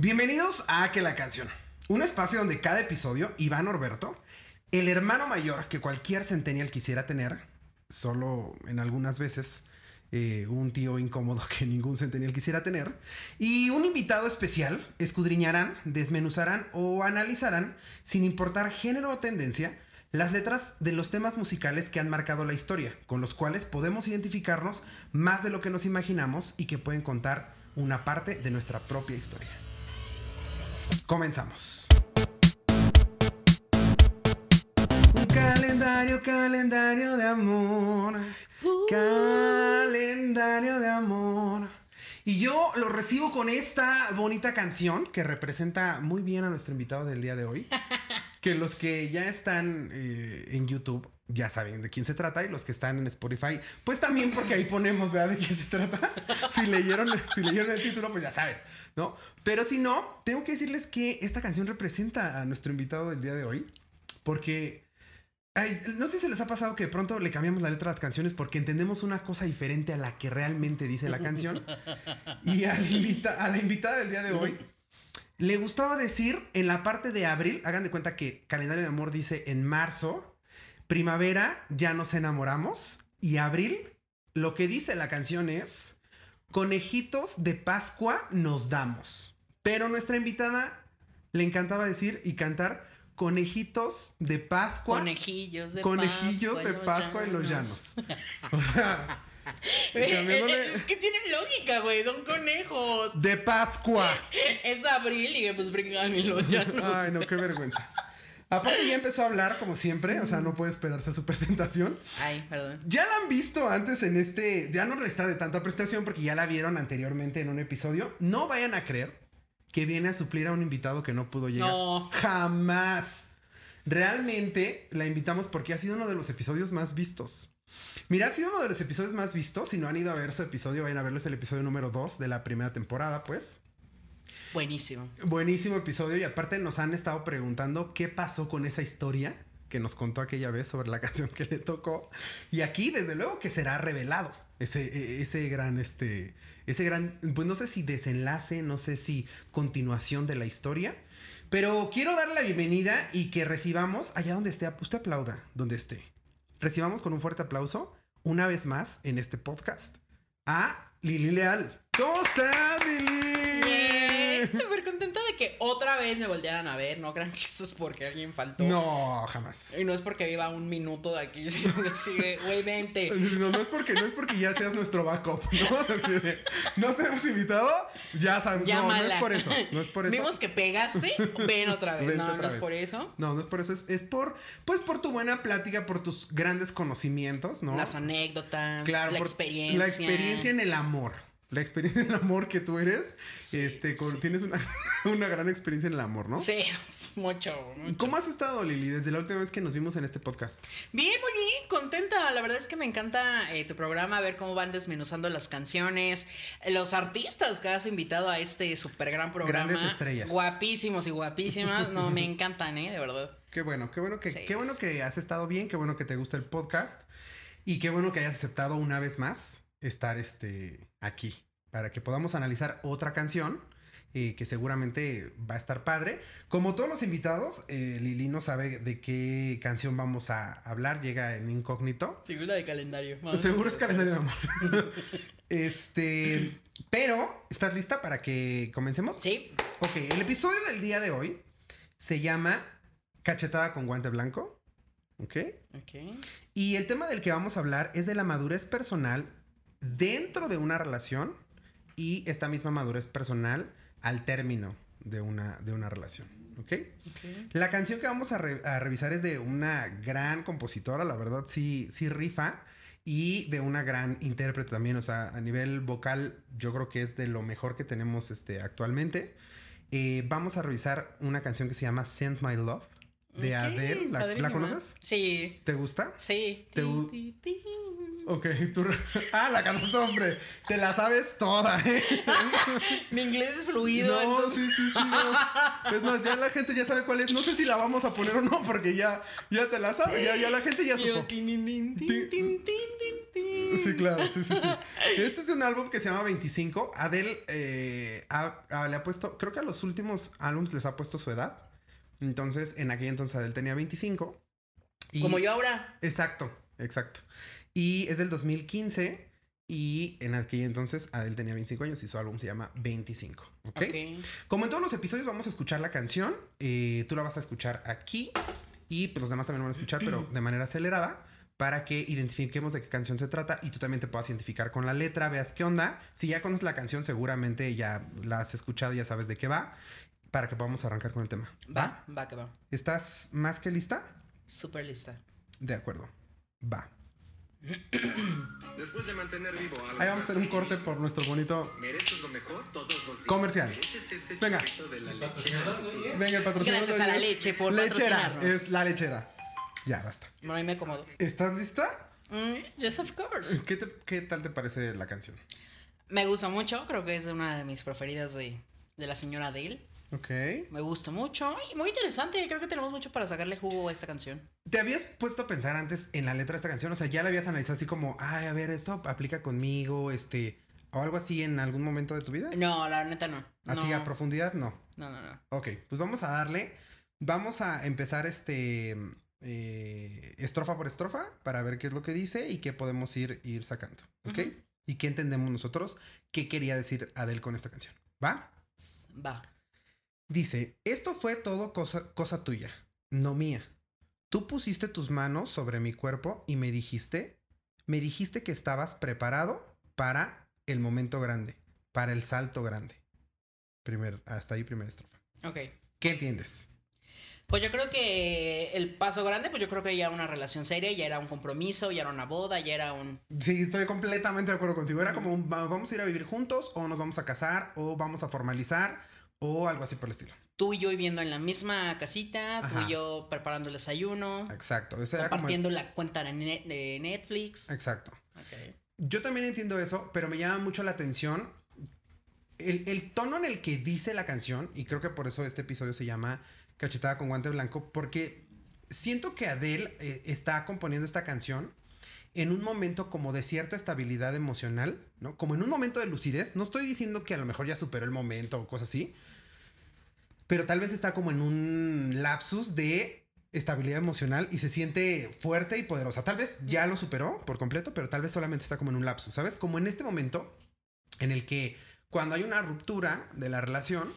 Bienvenidos a Que la canción, un espacio donde cada episodio, Iván Orberto, el hermano mayor que cualquier centennial quisiera tener, solo en algunas veces eh, un tío incómodo que ningún centennial quisiera tener, y un invitado especial escudriñarán, desmenuzarán o analizarán, sin importar género o tendencia, las letras de los temas musicales que han marcado la historia, con los cuales podemos identificarnos más de lo que nos imaginamos y que pueden contar una parte de nuestra propia historia. Comenzamos. Un calendario, calendario de amor. Calendario de amor. Y yo lo recibo con esta bonita canción que representa muy bien a nuestro invitado del día de hoy. Que los que ya están eh, en YouTube ya saben de quién se trata y los que están en Spotify, pues también porque ahí ponemos, ¿verdad? De quién se trata. Si leyeron, si leyeron el título, pues ya saben, ¿no? Pero si no, tengo que decirles que esta canción representa a nuestro invitado del día de hoy, porque no sé si les ha pasado que de pronto le cambiamos la letra a las canciones porque entendemos una cosa diferente a la que realmente dice la canción. Y a la invitada del día de hoy le gustaba decir en la parte de abril, hagan de cuenta que calendario de amor dice en marzo, primavera ya nos enamoramos y abril lo que dice la canción es conejitos de Pascua nos damos. Pero nuestra invitada le encantaba decir y cantar conejitos de Pascua. Conejillos de conejillos Pascua de Pascua en los llanos. O sea, Es, cambiándole- es que tienen lógica, güey. Son conejos. de Pascua. Es abril y pues brincan en los llanos. Ay, no, qué vergüenza. Aparte ya empezó a hablar como siempre, o sea, no puede esperarse a su presentación. Ay, perdón. Ya la han visto antes en este, ya no resta de tanta presentación porque ya la vieron anteriormente en un episodio. No vayan a creer que viene a suplir a un invitado que no pudo llegar. No. Jamás. Realmente la invitamos porque ha sido uno de los episodios más vistos. Mira, ha sido uno de los episodios más vistos. Si no han ido a ver su episodio, vayan a verlo. Es el episodio número 2 de la primera temporada, pues. Buenísimo. Buenísimo episodio y aparte nos han estado preguntando qué pasó con esa historia que nos contó aquella vez sobre la canción que le tocó. Y aquí, desde luego, que será revelado ese, e- ese gran, este, ese gran, pues no sé si desenlace, no sé si continuación de la historia. Pero quiero darle la bienvenida y que recibamos, allá donde esté, usted aplauda, donde esté. Recibamos con un fuerte aplauso, una vez más en este podcast, a Lili Leal. ¿Cómo estás, Lili? Súper contenta de que otra vez me voltearan a ver. No crean que esto es porque alguien faltó. No, jamás. Y no es porque viva un minuto de aquí, sino que sigue, güey, vente. No, no es porque no es porque ya seas nuestro backup, ¿no? Así de, no te hemos invitado, ya sabes. No, no es por eso. No es por eso. Vimos que pegaste, ven otra vez. Vente no, otra no es por eso. No, no es por eso, es, es por, pues por tu buena plática, por tus grandes conocimientos, ¿no? Las anécdotas, Claro, la por experiencia. La experiencia en el amor. La experiencia en el amor que tú eres. este, con- tienes una, una gran experiencia en el amor, ¿no? Sí, mucho, mucho. ¿Cómo has estado, Lili, desde la última vez que nos vimos en este podcast? Bien, muy bien, contenta. La verdad es que me encanta eh, tu programa, ver cómo van desmenuzando las canciones, los artistas que has invitado a este súper gran programa. Grandes estrellas. Guapísimos y guapísimas. No, me encantan, ¿eh? De verdad. Qué bueno, qué bueno que, Sí, qué bueno que has estado bien, qué bueno que te gusta el podcast y qué bueno que hayas aceptado una vez más estar este aquí para que podamos analizar otra canción eh, que seguramente va a estar padre. Como todos los invitados, eh, Lili no sabe de qué canción vamos a hablar, llega en incógnito. Seguro de calendario. Seguro es calendario amor. este, pero ¿estás lista para que comencemos? Sí. Ok, el episodio del día de hoy se llama Cachetada con guante blanco. Ok. Ok. Y el tema del que vamos a hablar es de la madurez personal dentro de una relación y esta misma madurez personal al término de una, de una relación. ¿Ok? ok. La canción que vamos a, re- a revisar es de una gran compositora, la verdad sí, sí rifa. Y de una gran intérprete también, o sea, a nivel vocal yo creo que es de lo mejor que tenemos este, actualmente. Eh, vamos a revisar una canción que se llama Send My Love de Adele. ¿La, ¿la padrísima. conoces? Sí. ¿Te gusta? Sí. Te. Ok, tú... Ah, la cantaste, hombre. Te la sabes toda, ¿eh? Mi inglés es fluido, No, entonces. sí, sí, sí, no. Es más, ya la gente ya sabe cuál es. No sé si la vamos a poner o no, porque ya, ya te la sabes. Ya, ya la gente ya supo. tin, tin, tin, tin, Tin- tin, tin, tin, tin. Sí, claro, sí, sí, sí. Este es un álbum que se llama 25. Adele eh, ha- le ha puesto, creo que a los últimos álbums les ha puesto su edad. Entonces, en aquel entonces Adele tenía 25. Y- Como yo ahora. Exacto, exacto. Y es del 2015. Y en aquel entonces Adele tenía 25 años y su álbum se llama 25. ¿ok? Ok. Como en todos los episodios vamos a escuchar la canción. eh, tú la vas a escuchar aquí. Y pues los demás también van a escuchar, pero de manera acelerada. Para que identifiquemos de qué canción se trata y tú también te puedas identificar con la letra, veas qué onda. Si ya conoces la canción, seguramente ya la has escuchado, ya sabes de qué va. Para que podamos arrancar con el tema. Va, va que va. ¿Estás más que lista? Súper lista. De acuerdo. Va. Después de mantener vivo algo Ahí vamos a hacer un corte por nuestro bonito. Mereces lo mejor todos los días. Comercial. Venga. de la. Venga, el patrocinador. Gracias a la leche por Lechera. patrocinarnos. Es la lechera. Ya, basta. No, ahí me acomodo. ¿Estás lista? Mm, yes, of course. ¿Qué, te- qué tal te parece la canción? Me gusta mucho. Creo que es una de mis preferidas de, de la señora Adele. Ok. Me gusta mucho. Y muy interesante. Creo que tenemos mucho para sacarle jugo a esta canción. ¿Te habías puesto a pensar antes en la letra de esta canción? O sea, ya la habías analizado así como, ay, a ver, esto aplica conmigo, este, o algo así en algún momento de tu vida? No, la neta no. Así no. a profundidad, no. No, no, no. Ok, pues vamos a darle. Vamos a empezar este. eh, estrofa por estrofa para ver qué es lo que dice y qué podemos ir, ir sacando. ¿Ok? Y qué entendemos nosotros, qué quería decir Adele con esta canción. ¿Va? Va. Dice: Esto fue todo cosa, cosa tuya, no mía. Tú pusiste tus manos sobre mi cuerpo y me dijiste. Me dijiste que estabas preparado para el momento grande, para el salto grande. Primer, hasta ahí, primera estrofa. Ok. ¿Qué entiendes? Pues yo creo que el paso grande, pues yo creo que ya era una relación seria, ya era un compromiso, ya era una boda, ya era un... Sí, estoy completamente de acuerdo contigo. Era como, un, vamos a ir a vivir juntos, o nos vamos a casar, o vamos a formalizar, o algo así por el estilo. Tú y yo viviendo en la misma casita, tú y yo preparando el desayuno, Exacto. Ese era como el- compartiendo la cuenta de, Net- de Netflix. Exacto. Yo también entiendo eso, pero me llama mucho la atención el, el tono en el que dice la canción, y creo que por eso este episodio se llama Cachetada con Guante Blanco, porque siento que Adele eh, está componiendo esta canción en un momento como de cierta estabilidad emocional, ¿no? Como en un momento de lucidez. No estoy diciendo que a lo mejor ya superó el momento o cosas así, pero tal vez está como en un lapsus de estabilidad emocional y se siente fuerte y poderosa. Tal vez ya lo superó por completo, pero tal vez solamente está como en un lapsus, ¿sabes? Como en este momento en el que cuando hay una ruptura de la relación,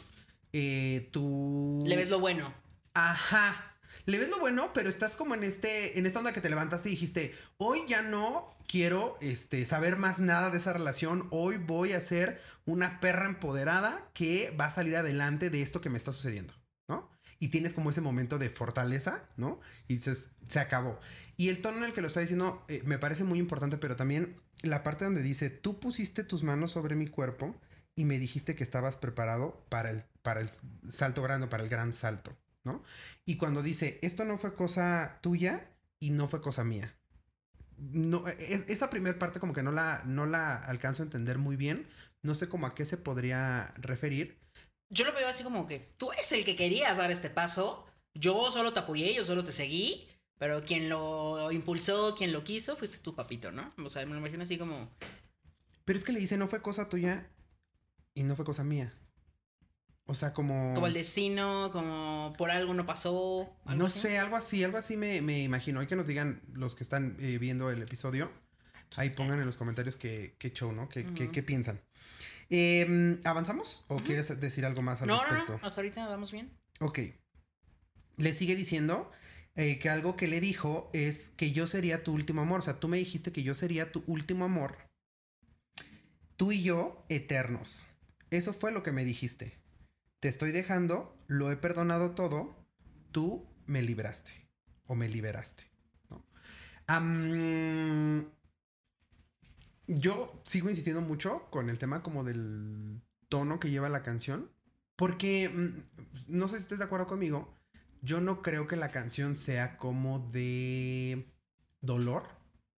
eh, tú... Le ves lo bueno. Ajá. Le ves lo bueno, pero estás como en este, en esta onda que te levantaste y dijiste, hoy ya no quiero este, saber más nada de esa relación, hoy voy a ser una perra empoderada que va a salir adelante de esto que me está sucediendo, ¿no? Y tienes como ese momento de fortaleza, ¿no? Y dices, se acabó. Y el tono en el que lo está diciendo eh, me parece muy importante, pero también la parte donde dice, tú pusiste tus manos sobre mi cuerpo y me dijiste que estabas preparado para el, para el salto grande, para el gran salto, ¿no? Y cuando dice, esto no fue cosa tuya y no fue cosa mía. No, es- esa primera parte como que no la, no la alcanzo a entender muy bien. No sé cómo a qué se podría referir. Yo lo veo así como que tú eres el que querías dar este paso, yo solo te apoyé, yo solo te seguí, pero quien lo impulsó, quien lo quiso, fuiste tu papito, ¿no? O sea, me lo imagino así como... Pero es que le dice, no fue cosa tuya y no fue cosa mía. O sea, como... Como el destino, como por algo no pasó. algo No así. sé, algo así, algo así me, me imagino. Hay que nos digan los que están eh, viendo el episodio. Ahí pongan en los comentarios qué, qué show, ¿no? ¿Qué, qué piensan? Eh, ¿Avanzamos o quieres decir algo más al No, no, respecto? no, hasta ahorita vamos bien. Ok. Le sigue diciendo eh, que algo que le dijo es que yo sería tu último amor. O sea, tú me dijiste que yo sería tu último amor. Tú y yo, eternos. Eso fue lo que me dijiste. Te estoy dejando, lo he perdonado todo. Tú me libraste. O me liberaste. ¿no? Am, yo sigo insistiendo mucho con el tema como del tono que lleva la canción. Porque, mm, no sé si estés de acuerdo conmigo, yo no creo que la canción sea como de dolor,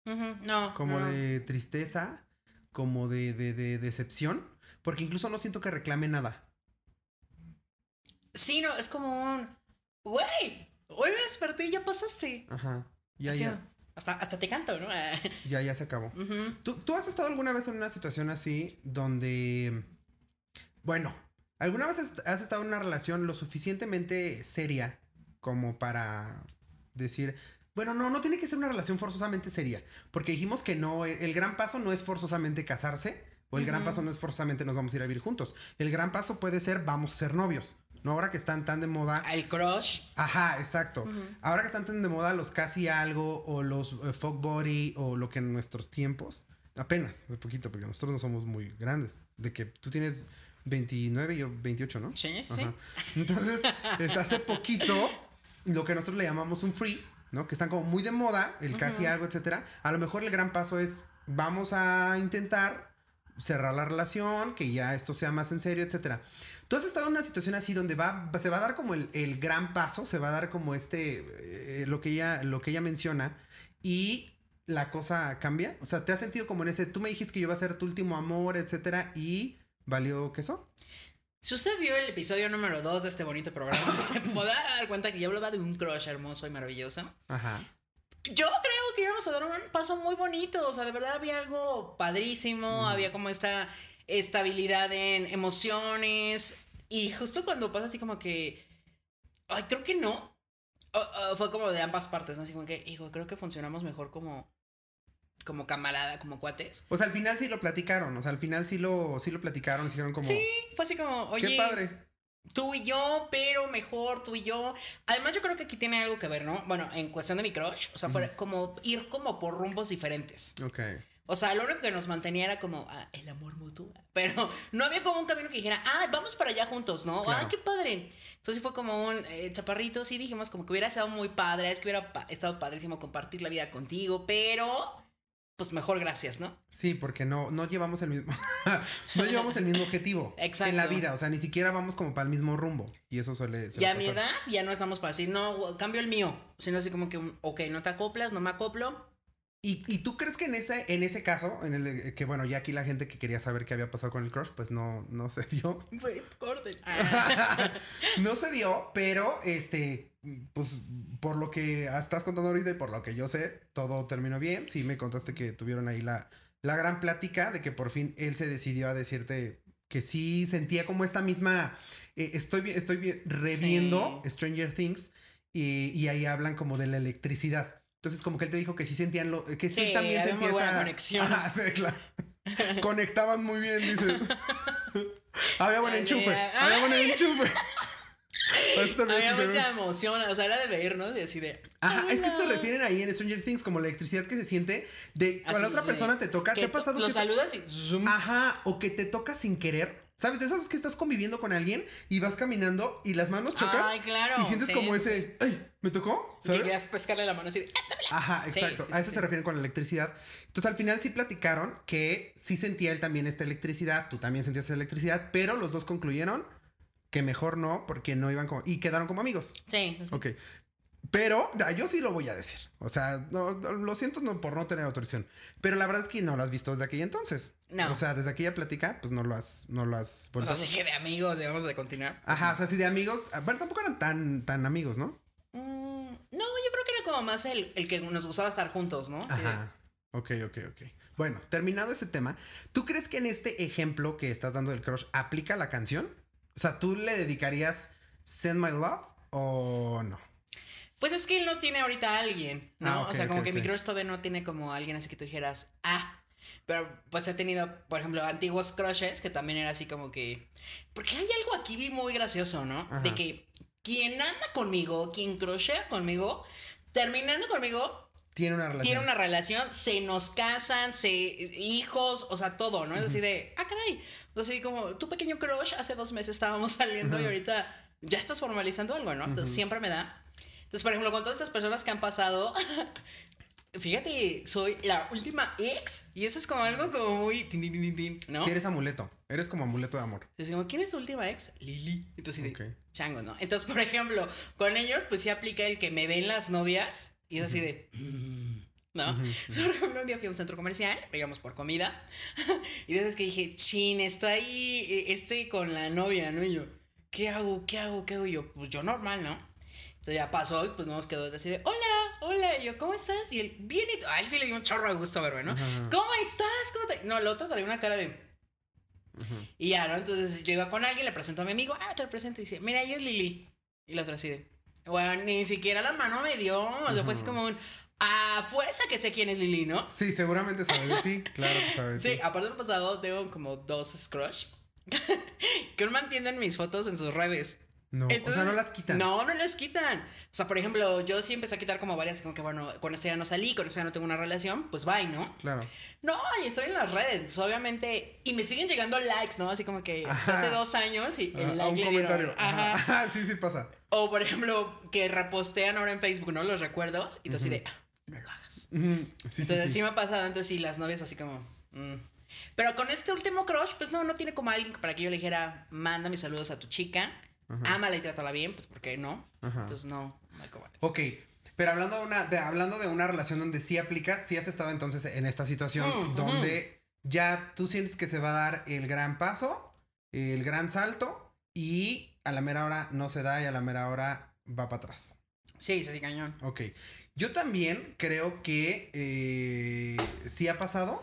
No. como no. de tristeza, como de, de- de decepción, porque incluso no siento que reclame nada. Sí, no, es como un. Güey, hoy me desperté y ya pasaste. Ajá. Ya, Así, ya. Hasta, hasta te canto, ¿no? Ya, ya se acabó. ¿Tú, tú has estado alguna vez en una situación así donde, bueno, alguna vez has, has estado en una relación lo suficientemente seria como para decir, bueno, no, no tiene que ser una relación forzosamente seria, porque dijimos que no, el gran paso no es forzosamente casarse, o el gran paso no es forzosamente nos vamos a ir a vivir juntos. El gran paso puede ser vamos a ser novios. No ahora que están tan de moda. El crush. Ajá, exacto. Ahora que están tan de moda los casi algo o los eh, fuck body o lo que en nuestros tiempos, apenas, es poquito, porque nosotros no somos muy grandes. De que tú tienes 29 y yo 28, ¿no? Sí, sí. Ajá. Entonces, este, hace poquito, lo que nosotros le llamamos un free, ¿no? Que están como muy de moda, el casi algo, etcétera. A lo mejor el gran paso es, vamos a intentar cerrar la relación, que ya esto sea más en serio, etcétera. Tú has estado en una situación así donde va, se va a dar como el, el gran paso, se va a dar como este, eh, lo, que ella, lo que ella menciona, y la cosa cambia. O sea, ¿te has sentido como en ese, tú me dijiste que yo iba a ser tu último amor, etcétera, y valió queso? Si usted vio el episodio número 2 de este bonito programa, se podrá dar cuenta que yo hablaba de un crush hermoso y maravilloso. Ajá. Yo creo que íbamos a dar un paso muy bonito. O sea, de verdad había algo padrísimo. Mm. Había como esta estabilidad en emociones. Y justo cuando pasa así como que. Ay, creo que no. Fue como de ambas partes, ¿no? Así como que, hijo, creo que funcionamos mejor como. Como camarada, como cuates. Sea, al final sí lo platicaron, o sea, al final sí lo, sí lo platicaron, dijeron como, Sí, fue así como, oye. qué padre. Tú y yo, pero mejor tú y yo. Además, yo creo que aquí tiene algo que ver, ¿no? Bueno, en cuestión de mi crush, o sea, fue como ir como por rumbos diferentes. Ok. O sea, lo único que nos mantenía era como ah, el amor mutuo. Pero no había como un camino que dijera, ah, vamos para allá juntos, ¿no? Claro. Ay, qué padre. Entonces fue como un eh, chaparrito, sí dijimos como que hubiera estado muy padre, es que hubiera pa- estado padrísimo compartir la vida contigo, pero pues mejor gracias, ¿no? Sí, porque no, no llevamos el mismo, no llevamos el mismo objetivo Exacto. en la vida, o sea, ni siquiera vamos como para el mismo rumbo. Y eso suele, suele Ya a mi edad ya no estamos para decir, no, cambio el mío. Sino así como que, ok, no te acoplas, no me acoplo. ¿Y, y tú crees que en ese, en ese caso, en el eh, que bueno, ya aquí la gente que quería saber qué había pasado con el crush, pues no, no se dio. No se dio, pero este, pues por lo que estás contando ahorita y por lo que yo sé, todo terminó bien. Sí, me contaste que tuvieron ahí la, la gran plática de que por fin él se decidió a decirte que sí sentía como esta misma. eh, estoy, estoy vi- reviendo Stranger Things y, y ahí hablan como de la electricidad. Entonces, como que él te dijo que sí sentían lo. que sí, Sí, también sentía muy buena esa. conexión. Ajá, sí, claro. Conectaban muy bien, dice. había buen enchufe. Había buen enchufe. Te Había mucha emoción, o sea, era de vernos y así de. Ajá, es que se refieren ahí en Stranger Things como la electricidad que se siente de cuando la otra persona te toca. ¿Qué ha pasado? Lo que te- saludas y zoom. Ajá, o que te toca sin querer. ¿Sabes? De esas que estás conviviendo con alguien y vas caminando y las manos chocan. Ay, claro. y sientes sí. como ese, ay, ¿me tocó? Que ¿Sabes? querías pescarle la mano así de. "Ah, dámela". Ajá, exacto. sí, a eso sí. se refieren con la electricidad. Entonces al final sí platicaron que sí sentía él también esta electricidad, tú también sentías esa electricidad, pero los dos concluyeron que mejor no, porque no iban como... Y quedaron como amigos. Sí, sí, sí. Ok. Pero ah, yo sí lo voy a decir. O sea, no, lo siento no, por no tener autorización. Pero la verdad es que no lo has visto desde aquella entonces. No. O sea, desde aquella plática, pues no lo has, no lo has O sea, así que de amigos, vamos a continuar. Ajá, o sea, sí de amigos. ah, Bueno, tampoco eran tan, tan amigos, ¿no? Mm, no, yo creo que era como más el, el que nos gustaba estar juntos, ¿no? De- Ajá. Ok, ok, ok. Bueno, terminado ese tema, ¿tú crees que en este ejemplo que estás dando del crush aplica la canción? O sea, ¿tú le dedicarías Send My Love o no? Pues es que él no tiene ahorita a alguien, ¿no? Ah, o sea, como que mi ok. crush todavía no tiene como alguien así que tú dijeras, ah. Pero pues he tenido, por ejemplo, antiguos crushes que también era así como que. Porque hay algo aquí muy gracioso, ¿no? Ajá. De que quien anda conmigo, quien crushea conmigo, terminando conmigo, Tiene una relación. tiene una relación, se nos casan, se hijos, o sea, todo, ¿no? Es así de, ah, caray. O así como tu pequeño crush, hace dos meses estábamos saliendo y Ajá. ahorita ya estás formalizando algo, ¿no? Entonces Ujú. siempre me da. Entonces, por ejemplo, con todas estas personas que han pasado, fíjate, soy la última ex y eso es como algo como muy, tin, tin, tin, ¿no? Sí, eres amuleto. Eres como amuleto de amor. Entonces, como, ¿quién es tu última ex? Lili. Entonces, así de, Ok. chango, ¿no? Entonces, por ejemplo, con ellos, pues sí aplica el que me ven las novias y es así de. ¿No? Por ejemplo, un día fui a un centro comercial, digamos por comida, y de esas que dije, chin, está ahí este con la novia, ¿no? Y yo, ¿qué hago? ¿Qué hago? ¿Qué hago? Y yo, pues yo normal, ¿no? Entonces ya pasó y pues nos quedó así de, hola. hola. Y yo, ¿cómo estás? Y él, bien. Y a él sí le dio un chorro de gusto verme, ¿no? ¿Cómo estás? ¿Cómo te...? No, el otro traía una cara de. Y ya, ¿no? Entonces yo iba con alguien, le presento a mi amigo, ah, te lo presento. Y dice, mira, ella es Lili. Y la otra así de. Bueno, ni siquiera la mano me dio. O sea, fue así como un. A fuerza que sé quién es Lili, ¿no? Sí, seguramente sabe de ti. Claro que sabe de Sí, aparte del pasado, tengo como dos crush. que no mantienen mis fotos en sus redes. No, o Entonces- sea, no las quitan. No, no las quitan. O sea, por ejemplo, yo sí empecé a quitar como varias, como que bueno, con esta ya no salí, con esta ya no tengo una relación, pues bye, ¿no? Claro. No, y estoy en las redes, entonces, obviamente, y me siguen llegando likes, ¿no? Así como que Ajá. hace dos años y el Ah, a like un le dieron. comentario. Ajá. Ajá. Sí, sí pasa. O por ejemplo, que repostean ahora en Facebook, ¿no? Los recuerdos, y tú así de, "Ah, no lo hagas. Sí, sí, Entonces sí. sí me ha pasado, entonces sí, las novias así como... mm. Pero con este último crush, pues no, no tiene como alguien para que yo le dijera, manda mis saludos a tu chica, ámala y trátala bien, pues ¿por qué no? Ajá. Entonces no, no hay como- Ok, pero hablando de una, de, hablando de una relación donde sí aplica, sí has estado entonces en esta situación Mm, donde ya tú sientes que se va a dar el gran paso, el gran salto y a la mera hora no se da y a la mera hora va para atrás. Sí, sí, sí, cañón. Ok, yo también creo que eh, sí ha pasado.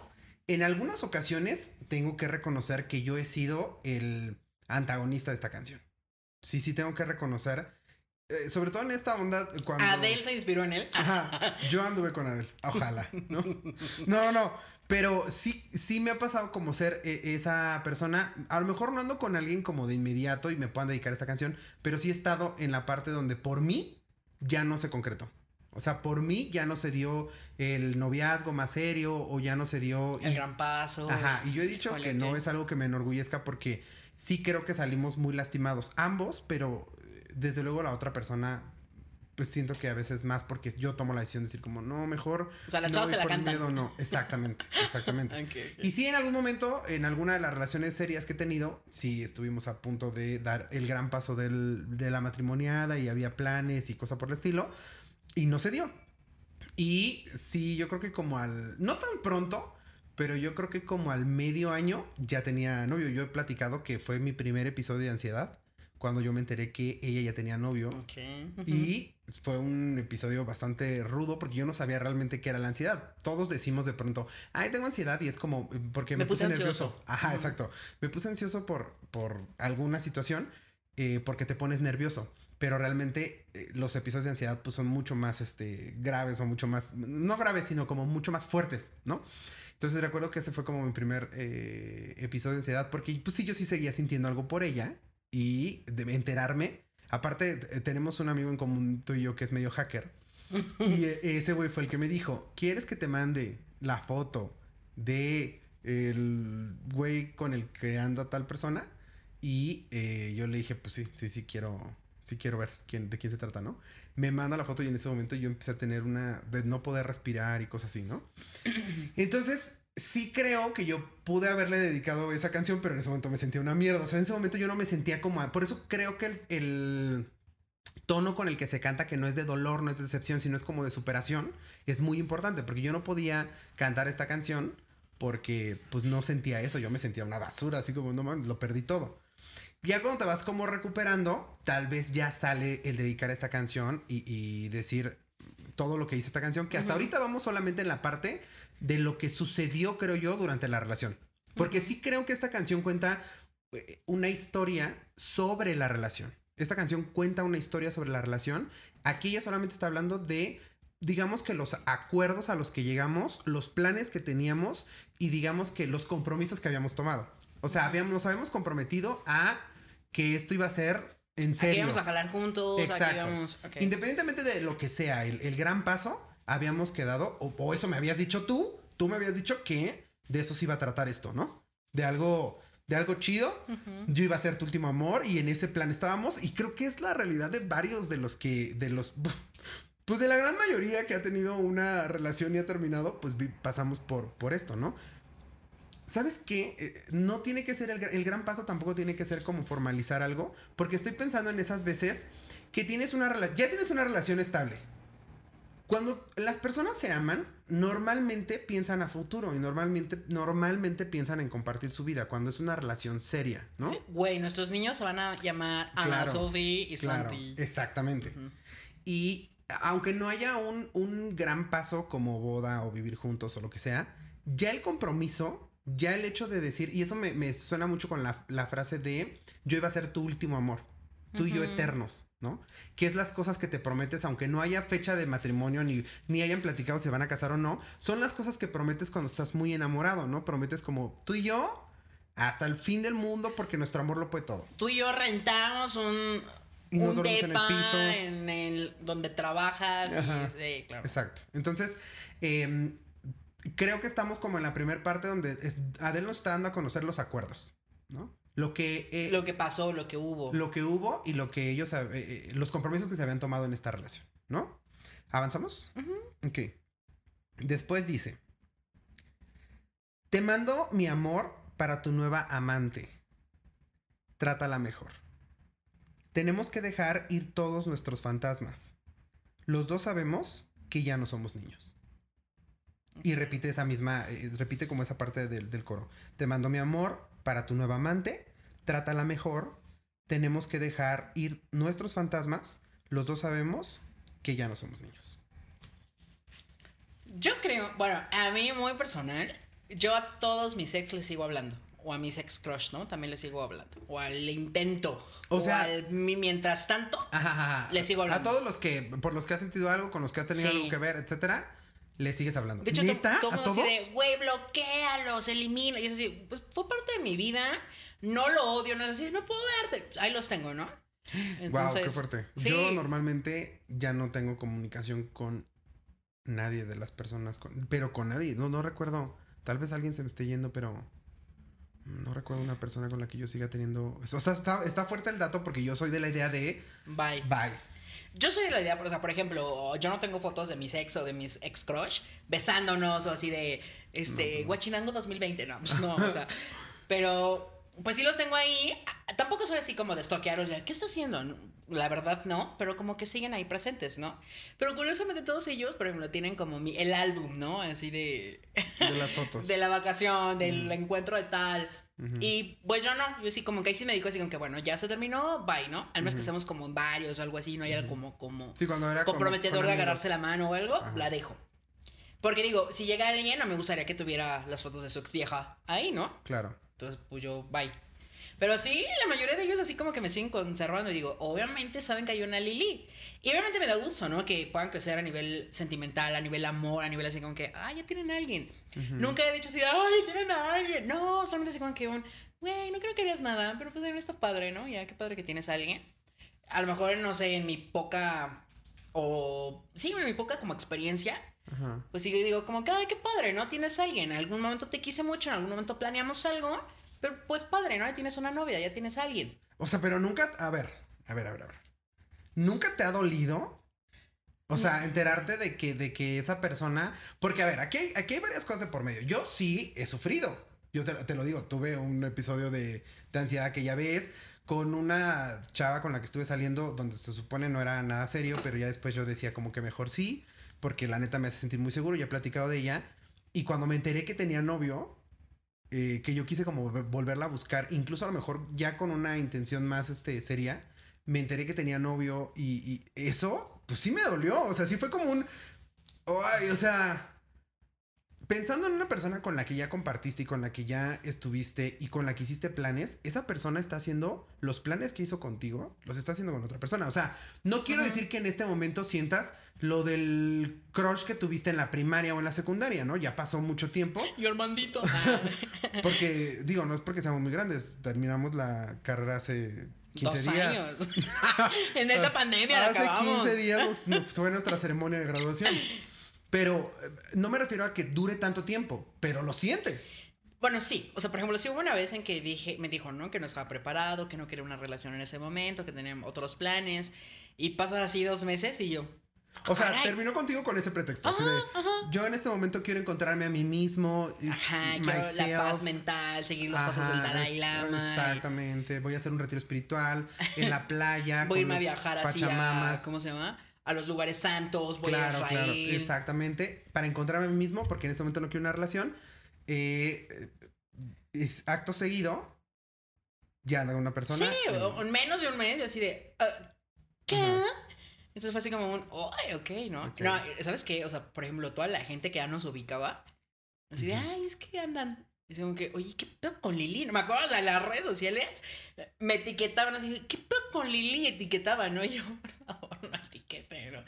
En algunas ocasiones tengo que reconocer que yo he sido el antagonista de esta canción. Sí, sí tengo que reconocer. eh, sobre todo en esta onda cuando... Adele se inspiró en él. Ajá, yo anduve con Adele, ojalá, ¿no? No, no, pero sí, sí me ha pasado como ser eh, esa persona, a lo mejor no ando con alguien como de inmediato y me puedan dedicar a esta canción, pero sí he estado en la parte donde por mí ya no se concretó. O sea, por mí ya no se dio el noviazgo más serio o ya no se dio... El y- gran paso. Ajá, y yo he dicho que no es algo que me enorgullezca porque sí creo que salimos muy lastimados ambos, pero eh, desde luego la otra persona, pues siento que a veces más porque yo tomo la decisión de decir como, no, mejor... O sea, las no te la cantan. miedo, no, exactamente, exactamente. Ok, ok. Y sí, en algún momento, en alguna de las relaciones serias que he tenido, sí estuvimos a punto de dar el gran paso del- de la matrimoniada y había planes y cosas por el estilo, y no se dio. Y sí, yo creo que como al, no tan pronto, pero yo creo que como al medio año ya tenía novio. Yo he platicado que fue mi primer episodio de ansiedad, cuando yo me enteré que ella ya tenía novio. Ok. Y fue un episodio bastante rudo porque yo no sabía realmente qué era la ansiedad. Todos decimos de pronto, ay, tengo ansiedad y es como porque me, Me puse, puse nervioso. Ajá, Ujú. exacto. Me puse ansioso por, por alguna situación eh, porque te pones nervioso. Pero realmente eh, los episodios de ansiedad pues, son mucho más este, graves o mucho más, no graves, sino como mucho más fuertes, ¿no? Entonces recuerdo que ese fue como mi primer eh, episodio de ansiedad porque pues sí, yo sí seguía sintiendo algo por ella y de enterarme. Aparte, eh, tenemos un amigo en común, tú y yo, que es medio hacker. Y eh, ese güey fue el que me dijo, ¿quieres que te mande la foto de el güey con el que anda tal persona? Y eh, yo le dije, pues sí, sí, sí quiero, sí quiero ver quién, de quién se trata, ¿no? Me manda la foto y en ese momento yo empecé a tener una, de no poder respirar y cosas así, ¿no? Entonces, sí creo que yo pude haberle dedicado esa canción, pero en ese momento me sentía una mierda. O sea, en ese momento yo no me sentía como... Por eso creo que el, el tono con el que se canta, que no es de dolor, no es de decepción, sino es como de superación, es muy importante, porque yo no podía cantar esta canción porque pues no sentía eso, yo me sentía una basura, así como, no mames, lo perdí todo. Ya cuando te vas como recuperando, tal vez ya sale el dedicar esta canción y, y decir todo lo que dice esta canción, que hasta Ujú. ahorita vamos solamente en la parte de lo que sucedió, creo yo, durante la relación. Porque sí creo que esta canción cuenta eh, una historia sobre la relación. Esta canción cuenta una historia sobre la relación. Aquí ella solamente está hablando de, digamos que los acuerdos a los que llegamos, los planes que teníamos y digamos que los compromisos que habíamos tomado. O sea, habíamos, nos habíamos comprometido a que esto iba a ser en Aquí serio. íbamos a jalar juntos, aquí Exacto. íbamos... Independientemente de lo que sea, el, el gran paso, habíamos quedado, o, o eso me habías dicho tú, tú me habías dicho que de eso se iba a tratar esto, ¿no? De algo, de algo chido. Ujú. Yo iba a ser tu último amor y en ese plan estábamos y creo que es la realidad de varios de los que, de los, pues de la gran mayoría que ha tenido una relación y ha terminado, pues pasamos por, por esto, ¿no? ¿Sabes qué? Eh, no tiene que ser el, gra- el gran paso, tampoco tiene que ser como formalizar algo, porque estoy pensando en esas veces que tienes una relación, ya tienes una relación estable. Cuando las personas se aman, normalmente piensan a futuro y normalmente, normalmente piensan en compartir su vida cuando es una relación seria, ¿no? Sí, Güey, nuestros niños se van a llamar Ana Claro, Sophie y Claro, Santi. exactamente. Y aunque no haya un, un gran paso como boda o vivir juntos o lo que sea, ya el compromiso, ya el hecho de decir, y eso me, me suena mucho con la, la frase de yo iba a ser tu último amor, tú y yo eternos, ¿no? Que es las cosas que te prometes, aunque no haya fecha de matrimonio ni, ni hayan platicado si van a casar o no, son las cosas que prometes cuando estás muy enamorado, ¿no? Prometes como tú y yo hasta el fin del mundo porque nuestro amor lo puede todo. Tú y yo rentamos un, Y nos un dormimos en el depa piso. en el donde trabajas. y- sí, claro. Exacto. Entonces, eh, creo que estamos como en la primera parte donde es- Adele nos está dando a conocer los acuerdos, ¿no? Lo que, eh, Lo que pasó, lo que hubo. lo que hubo y lo que ellos, eh, eh, los compromisos que se habían tomado en esta relación, ¿no? ¿Avanzamos? Ujú. Ok. Después dice, te mando mi amor para tu nueva amante. Trátala mejor. Tenemos que dejar ir todos nuestros fantasmas. Los dos sabemos que ya no somos niños. Y repite esa misma, eh, repite como esa parte del, del coro. Te mando mi amor para tu nueva amante. Trátala mejor. Tenemos que dejar ir nuestros fantasmas. Los dos sabemos que ya no somos niños. Yo creo, bueno, a mí muy personal, yo a todos mis ex les sigo hablando. O a mis ex crush, ¿no? También les sigo hablando. O al intento. O O, sea- al mi mientras tanto. Ajá, ajá. Le sigo hablando. A todos los que, por los que has sentido algo, con los que has tenido Sí. algo que ver, etcétera, le sigues hablando. De hecho, ¿Neta? to- todo ¿A mundo todos? así de, güey, bloquealos, elimina. Y es así, pues fue parte de mi vida. No lo odio, no es así, no puedo verte. Ahí los tengo, ¿no? Wow, qué fuerte. sí. Yo normalmente ya no tengo comunicación con nadie de las personas, con- pero con nadie. No, no recuerdo. Tal vez alguien se me esté yendo, pero no recuerdo una persona con la que yo siga teniendo. O sea, está, está fuerte el dato porque yo soy de la idea de Bye. bye. Yo soy de la idea, o sea, por ejemplo, yo no tengo fotos de mis ex o de mis ex crush besándonos o así de, este, Guachinango 2020, no, pues no, o sea, pero, pues sí los tengo ahí. Ah, Tampoco soy así como de ya, ¿qué está haciendo? La verdad no, pero como que siguen ahí presentes, ¿no? Pero curiosamente todos ellos, por ejemplo, tienen como mi, el álbum, ¿no? Así de, De las fotos. de la vacación, del encuentro de tal. Y pues yo no, yo sí como que ahí sí me dijo así como que bueno, ya se terminó, bye, ¿no? Al menos que estemos como en varios o algo así, no era como, como Sí, cuando era como comprometedor de agarrarse la mano o algo, Ajá. la dejo. Porque digo, si llega alguien, no me gustaría que tuviera las fotos de su ex vieja ahí, ¿no? Claro. Entonces, pues yo, bye. Pero sí, la mayoría de ellos así como que me siguen conservando y digo, obviamente saben que hay una Lili. Y obviamente me da gusto, ¿no? Que puedan crecer a nivel sentimental, a nivel amor, a nivel así como que, ah, ya tienen a alguien. Nunca he dicho así, ay, tienen a alguien. No, solamente así como que un, güey, no creo que harías nada, pero pues también estás padre, ¿no? Ya, qué padre que tienes a alguien. A lo mejor, no sé, en mi poca, o sí, en mi poca como experiencia, Ajá. pues sí, digo, como que, ay, qué padre, ¿no? Tienes a alguien. En algún momento te quise mucho, en algún momento planeamos algo, pero pues padre, ¿no? Ya tienes una novia, ya tienes a alguien. O sea, pero nunca, a ver, a ver, a ver, a ver. ¿Nunca te ha dolido? O sea, enterarte de que, de que esa persona. Porque, a ver, aquí hay, aquí hay varias cosas de por medio. Yo sí he sufrido. Yo te, te lo digo, tuve un episodio de, de ansiedad que ya ves con una chava con la que estuve saliendo donde se supone no era nada serio, pero ya después yo decía como que mejor sí, porque la neta me hace sentir muy seguro, ya he platicado de ella. Y cuando me enteré que tenía novio, eh, que yo quise como vol- volverla a buscar, incluso a lo mejor ya con una intención más este, seria, me enteré que tenía novio y, y eso, pues sí me dolió, o sea, sí fue como un, ay, o sea, pensando en una persona con la que ya compartiste y con la que ya estuviste y con la que hiciste planes, esa persona está haciendo los planes que hizo contigo, los está haciendo con otra persona, o sea, no quiero decir que en este momento sientas lo del crush que tuviste en la primaria o en la secundaria, ¿no? Ya pasó mucho tiempo. Y Armandito. Porque, digo, no es porque seamos muy grandes. Terminamos la carrera hace 15 Dos días. años. en esta pandemia la Hace acabamos. 15 días fue nuestra ceremonia de graduación. Pero eh, no me refiero a que dure tanto tiempo, pero lo sientes. Bueno, sí. O sea, por ejemplo, sí hubo una vez en que dije, me dijo, ¿no? Que no estaba preparado, que no quería una relación en ese momento, que tenía otros planes. Y pasan así dos meses y yo. O sea, Caray. terminó contigo con ese pretexto. Ajá, de, ajá. yo en este momento quiero encontrarme a mí mismo. Ajá, quiero la myself. paz mental, seguir los pasos del Ajá, Dalai Lama. y Exactamente. Voy a hacer un retiro espiritual en la playa. Voy a irme a viajar así a, pachamamas. ¿cómo se llama? A los lugares santos, voy claro, a claro, Israel. exactamente. Para encontrarme a mí mismo, porque en este momento no quiero una relación. eh, es acto seguido. Ya anda con una persona. Sí, eh, o- menos de un mes, yo así de. "Ah, ¿Qué? Ajá. Entonces fue así como un, ay, ok, ¿no? Ok. No, ¿sabes qué? O sea, por ejemplo, toda la gente que ya nos ubicaba, así de, ay, es que andan. Y como que, oye, ¿qué pedo con Lili? No me acuerdo de las redes sociales. Me etiquetaban así, ¿qué pedo con Lili? Etiquetaban, ¿no? Yo, por favor, no etiqueten, ¿no?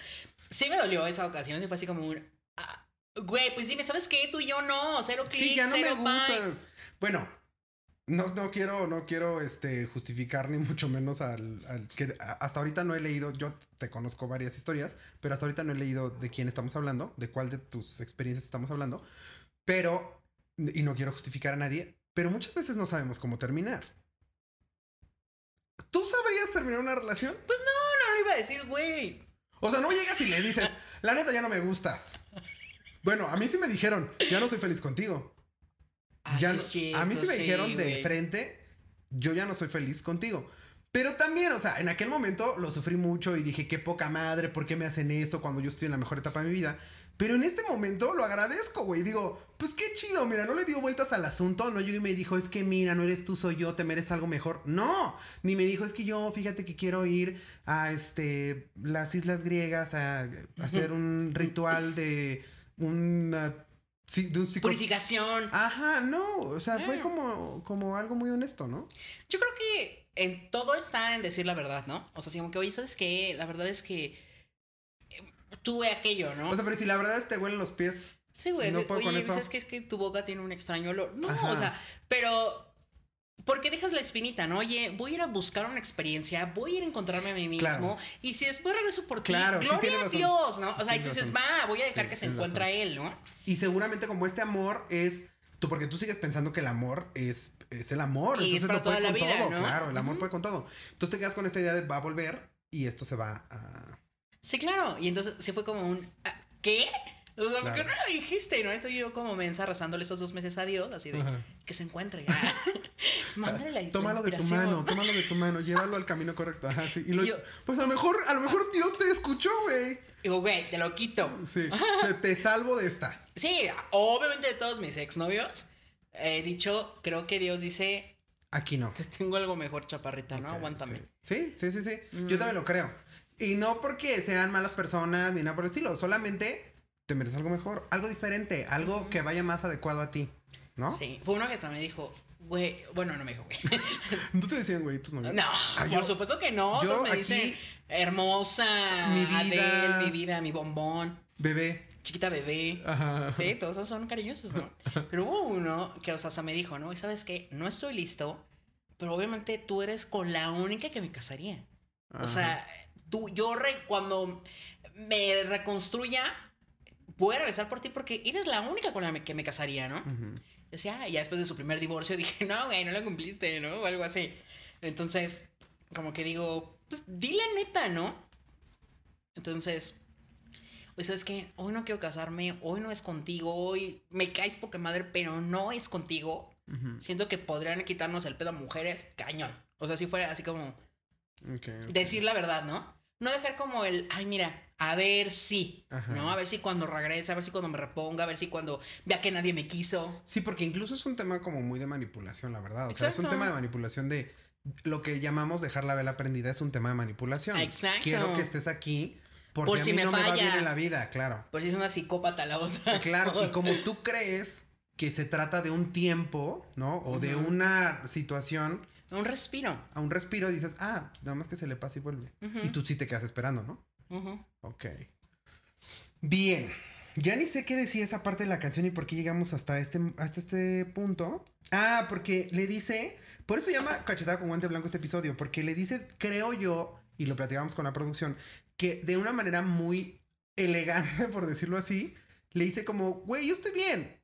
Sí me dolió esa ocasión, sí fue así como un, ah, güey, pues dime, ¿sabes qué? Tú y yo no, cero clics, Sí, ya no me cero bye. gustas. Bueno, no, no quiero, no quiero este, justificar ni mucho menos al, al que hasta ahorita no he leído, yo te conozco varias historias, pero hasta ahorita no he leído de quién estamos hablando, de cuál de tus experiencias estamos hablando, pero, y no quiero justificar a nadie, pero muchas veces no sabemos cómo terminar. ¿Tú sabrías terminar una relación? No, no lo iba a decir, güey. O sea, no llegas y le dices, la neta ya no me gustas. Bueno, a mí sí me dijeron, ya no soy feliz contigo. Ah, Ya sí no- es cierto, a mí sí me dijeron de frente, yo ya no soy feliz contigo. Pero también, o sea, en aquel momento lo sufrí mucho y dije, qué poca madre, ¿por qué me hacen esto cuando yo estoy en la mejor etapa de mi vida? Pero en este momento lo agradezco, güey. Digo, pues qué chido, mira, no le dio vueltas al asunto, no llegó y me dijo, es que mira, no eres tú, soy yo, te mereces algo mejor. No, ni me dijo, es que yo, fíjate que quiero ir a este, las islas griegas a, a hacer un ritual de una, sí, de un psico- Purificación. Ajá, no, o sea, fue Ah. como, como algo muy honesto, ¿no? Yo creo que en todo está en decir la verdad, ¿no? O sea, así como que, oye, ¿sabes qué? La verdad es que tuve aquello, ¿no? O sea, pero si la verdad es te huelen los pies. sí, güey. no es- puedo oye, con eso. ¿sabes qué? Es que tu boca tiene un extraño olor. No, Ajá. o sea, pero... ¿Por qué dejas la espinita, no? Oye, voy a ir a buscar una experiencia, voy a ir a encontrarme a mí mismo. Claro. Y si después regreso por ti, Claro, gloria a. Dios, ¿no? O sea, y tú dices, va, voy a dejar Sí, que se encuentre a él, ¿no? Y seguramente como este amor es... Tú, porque tú sigues pensando que el amor es, es el amor. Y es entonces para lo puede toda la con vida, todo. ¿no? Claro, el amor puede con todo. Entonces te quedas con esta idea de va a volver y esto se va a... Sí, claro. Y entonces sí fue como un, "Ah, ¿qué? O sea, ¿por qué Claro. no lo dijiste? ¿No? Estoy yo como mensa rezándole esos dos meses a Dios, así de Ajá. que se encuentre. Ah, Mándale la Tómalo de tu mano, tómalo de tu mano, llévalo al camino correcto. Ajá, sí. Y lo- Yo- pues a lo mejor, a lo mejor Dios te escuchó, güey. Digo, güey, te lo quito. Sí, te, te salvo de esta. Sí, obviamente de todos mis exnovios, he dicho, creo que Dios dice, Aquí no. te tengo algo mejor, chaparrita, ¿no? Aguántame. Sí, sí, sí, sí. sí. Mm. Yo también lo creo. Y no porque sean malas personas ni nada por el estilo, solamente te mereces algo mejor, algo diferente, algo que vaya más adecuado a ti, ¿no? Sí, fue uno que hasta me dijo, güey, bueno, no me dijo, güey. No te decían, güey, tus novios. No, Ah, por yo- supuesto que no. yo Todos me dicen, hermosa, Mi vida. Adele, mi vida, mi bombón, Bebé. chiquita bebé. Ajá. Sí, todos esos son cariñosos, ¿no? Pero hubo uno que, o sea, hasta me dijo, ¿no? Y sabes qué, no estoy listo, pero obviamente tú eres con la única que me casaría. O sea, tú, yo re- cuando me reconstruya, voy a regresar por ti porque eres la única con la que me casaría, ¿no? Yo decía, ah, y ya después de su primer divorcio dije, no, güey, no lo cumpliste, ¿no? O algo así. Entonces, como que digo, pues di la neta, ¿no? Entonces, pues sabes que hoy no quiero casarme, hoy no es contigo, hoy me caes poca madre, pero no es contigo. Siento que podrían quitarnos el pedo a mujeres, cañón. O sea, si fuera así como decir la verdad, ¿no? No dejar como el, ay, mira, a ver si, Ajá. ¿no? A ver si cuando regrese, a ver si cuando me reponga, a ver si cuando vea que nadie me quiso. Sí, porque incluso es un tema como muy de manipulación, la verdad. O sea, es un tema de manipulación de lo que llamamos dejar la vela prendida, es un tema de manipulación. Exacto. Quiero que estés aquí por, Por si a si mí me no me va bien en la vida, claro. Por si es una psicópata la otra. Claro, y como tú crees que se trata de un tiempo, ¿no? O de una situación, Un respiro. a un respiro, dices, ah, pues nada más que se le pasa y vuelve. Y tú sí te quedas esperando, ¿no? Ujú. Ok. Bien. Ya ni sé qué decía esa parte de la canción y por qué llegamos hasta este, hasta este punto. Ah, porque le dice. Por eso llama cachetada con guante blanco este episodio. Porque le dice, creo yo, y lo platicamos con la producción, que de una manera muy elegante, por decirlo así, le dice como, güey, yo estoy bien.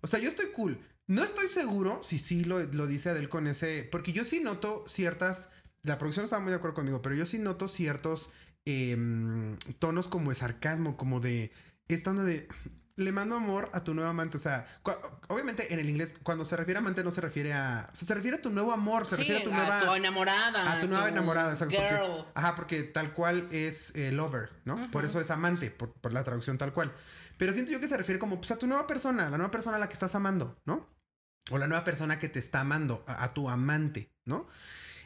O sea, yo estoy cool. No estoy seguro si sí lo, lo dice Adele con ese. Porque yo sí noto ciertas. La producción estaba muy de acuerdo conmigo, pero yo sí noto ciertos em, tonos como de sarcasmo, como de. Esta onda de. Le mando amor a tu nuevo amante. O sea, obviamente en el inglés, cuando se refiere a amante, no se refiere a. O sea, se refiere a tu nuevo amor, se Sí, refiere a tu a nueva. tu enamorada. A tu nueva enamorada, exacto. porque- Girl. ajá, porque tal cual es eh, lover, ¿no? Por eso es amante, por, por la traducción tal cual. Pero siento yo que se refiere como pues, a tu nueva persona, la nueva persona a la que estás amando, ¿no? O la nueva persona que te está amando, a, tu amante, ¿no?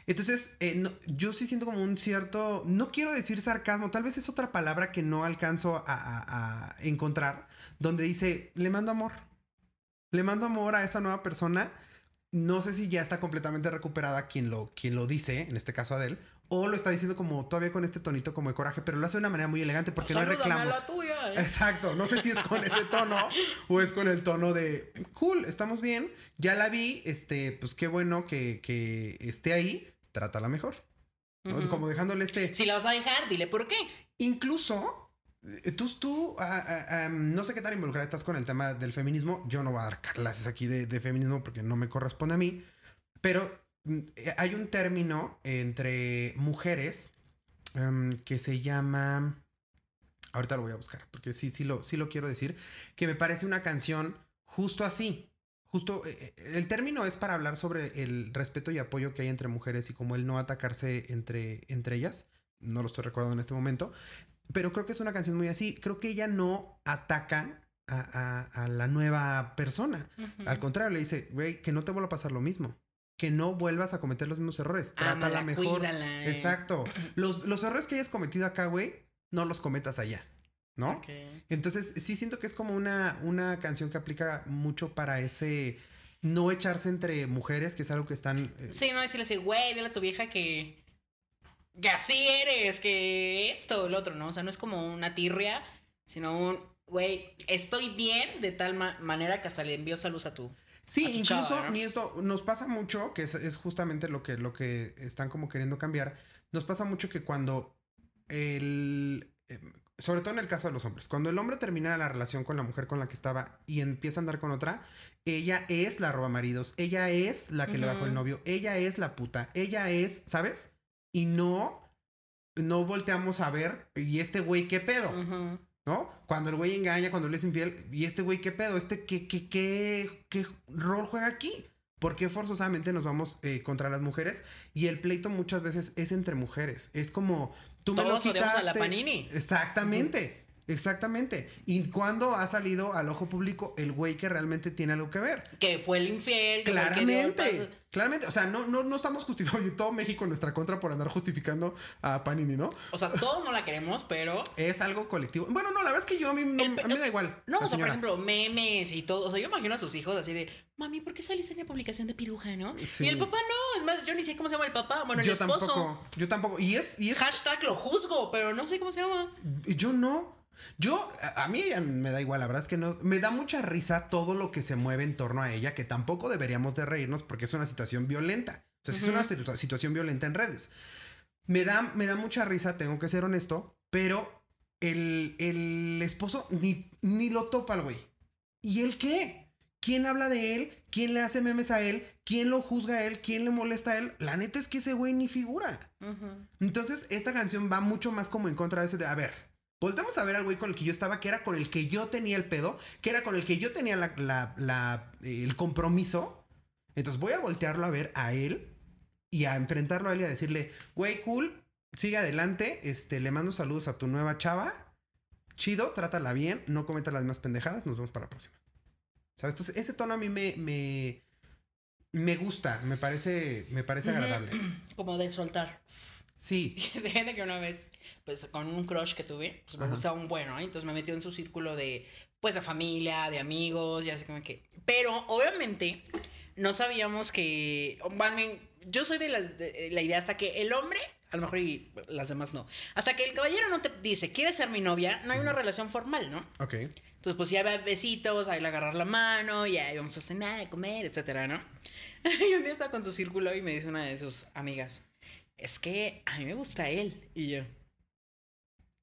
Entonces, eh, yo sí siento como un cierto, no quiero decir sarcasmo, tal vez es otra palabra que no alcanzo a encontrar, donde dice, le mando amor, le mando amor a esa nueva persona, no sé si ya está completamente recuperada quien lo, quien lo dice, en este caso Adele, o lo está diciendo como todavía con este tonito como de coraje, pero lo hace de una manera muy elegante porque no hay Salúdame a reclamos. la tuya. ¿eh? Exacto, no sé si es con ese tono o es con el tono de cool, estamos bien, ya la vi, este, pues qué bueno que, que esté ahí, trátala mejor. Como dejándole este. Si la vas a dejar, dile por qué. Incluso, eh, tú, tú no sé qué tan involucrada estás con el tema del feminismo. Yo no voy a dar clases aquí de, de feminismo porque no me corresponde a mí. Pero hay un término entre mujeres em, que se llama. Ahorita lo voy a buscar porque sí, sí lo, sí lo quiero decir. Que me parece una canción justo así. Justo, eh, eh, el término es para hablar sobre el respeto y apoyo que hay entre mujeres y como el no atacarse entre, entre ellas. No lo estoy recordando en este momento. Pero creo que es una canción muy así. Creo que ella no ataca a, a- a la nueva persona. Al contrario, le dice, güey, que no te vuelva a pasar lo mismo. Que no vuelvas a cometer los mismos errores. Trátala Ámala, mejor. cuídala, eh. Exacto. Los, los errores que hayas cometido acá, güey, no los cometas allá. ¿No? Entonces, sí siento que es como una, una canción que aplica mucho para ese no echarse entre mujeres, que es algo que están. eh, Sí, no decirle así, güey, dile a tu vieja que. Que así eres, que esto o el otro, ¿no? O sea, no es como una tirria, sino un, güey, estoy bien de tal ma- manera que hasta le envío salud a tu. Sí, incluso ni esto nos pasa mucho, que es, es justamente lo que, lo que están como queriendo cambiar. Nos pasa mucho que cuando el. eh, sobre todo en el caso de los hombres, cuando el hombre termina la relación con la mujer con la que estaba y empieza a andar con otra, ella es la roba maridos, ella es la que le bajó el novio, ella es la puta, ella es, ¿sabes? Y no, no volteamos a ver, ¿y este güey qué pedo? ¿No? Cuando el güey engaña, cuando él es infiel, ¿y este güey qué pedo? ¿Este qué, qué, qué, qué rol juega aquí? ¿Por qué forzosamente nos vamos eh, contra las mujeres? Y el pleito muchas veces es entre mujeres. Es como, tú me lo Todos odiamos a la quitaste. Panini. Exactamente, exactamente. ¿Y cuándo ha salido al ojo público el güey que realmente tiene algo que ver? Que fue el infiel, que fue el que Claramente, claramente. O sea, no, no, no estamos justificando, todo México en nuestra contra por andar justificando a Panini, ¿no? O sea, todos no la queremos, pero. Es algo colectivo. Bueno, no, la verdad es que yo a mí, no- El a mí me da igual. No, o sea, por ejemplo, memes y todo. O sea, yo imagino a sus hijos así de, mami, ¿por qué saliste en la publicación de piruja, no? Sí. Y el papá no, es más, yo ni sé cómo se llama el papá. Bueno, el yo esposo. tampoco, yo tampoco. Y es, y es, Hashtag lo juzgo, pero no sé cómo se llama. yo no. Yo, a mí me da igual, la verdad es que no. Me da mucha risa todo lo que se mueve en torno a ella, que tampoco deberíamos de reírnos porque es una situación violenta. O sea, es una situa- situación violenta en redes. Me da, me da mucha risa, tengo que ser honesto, pero el, el esposo ni, ni lo topa al güey. ¿Y él qué? ¿Quién habla de él? ¿Quién le hace memes a él? ¿Quién lo juzga a él? ¿Quién le molesta a él? La neta es que ese güey ni figura. Entonces, esta canción va mucho más como en contra de eso de, a ver, volvemos a ver al güey con el que yo estaba, que era con el que yo tenía el pedo, que era con el que yo tenía la, la- la- el compromiso. Entonces voy a voltearlo a ver a él y a enfrentarlo a él y a decirle, güey, cool, sigue adelante, este, le mando saludos a tu nueva chava, chido, trátala bien, no cometas las mismas pendejadas, nos vemos para la próxima. ¿Sabes? Entonces, ese tono a mí me, me, me gusta, me parece, me parece agradable. Como de soltar. Sí. De gente que una vez, pues con un crush que tuve, pues me Ajá. gustaba un bueno, ¿eh? entonces me metió en su círculo de, pues de familia, de amigos, ya sé como que. Pero obviamente no sabíamos que, más bien, yo soy de, las, de la idea hasta que el hombre, a lo mejor y las demás no, hasta que el caballero no te dice, ¿quieres ser mi novia? No hay una relación formal, ¿no? Ok. Entonces, pues ya había besitos, ahí le agarrar la mano, ya íbamos a cenar, a comer, etcétera, ¿no? y un día estaba con su círculo y me dice una de sus amigas, es que a mí me gusta él. Y yo,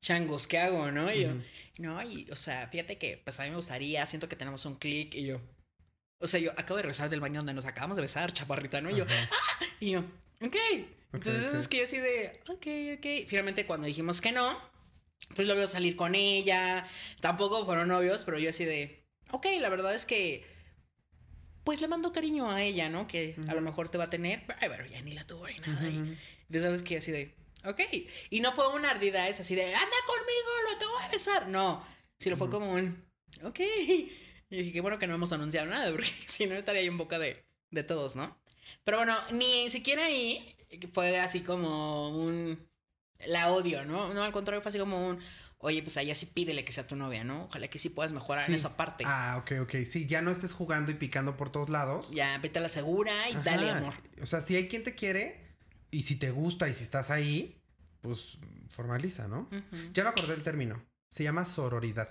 changos, ¿qué hago, no? Y yo, no, y, o sea, fíjate que, pues a mí me gustaría, siento que tenemos un clic, y yo, o sea, yo acabo de regresar del baño donde nos acabamos de besar, chaparrita, ¿no? Y yo, Ajá. y yo, ok. Entonces ok. es que yo así de, ok, ok. Finalmente cuando dijimos que no, pues lo veo salir con ella. Tampoco fueron novios, pero yo así de, ok, la verdad es que, pues le mando cariño a ella, ¿no? Que a lo mejor te va a tener. Ay, bueno, ya ni la tuvo ni nada. Y Ujú. ya sabes que así de, ok. Y no fue una ardida, es así de, anda conmigo, lo tengo que besar. No, sino fue como un, ok. Y dije, qué bueno que no hemos anunciado nada, porque si no estaría yo en boca de, de todos, ¿no? Pero bueno, ni siquiera ahí fue así como un. La odio, ¿no? No, al contrario, fue así como un. Oye, pues allá sí pídele que sea tu novia, ¿no? Ojalá que sí puedas mejorar Sí. en esa parte. Ah, ok, ok. Sí, ya no estés jugando y picando por todos lados. Ya, vete a la segura y Ajá. dale amor. O sea, si hay quien te quiere y si te gusta y si estás ahí, pues formaliza, ¿no? Ya me acordé del término. Se llama sororidad.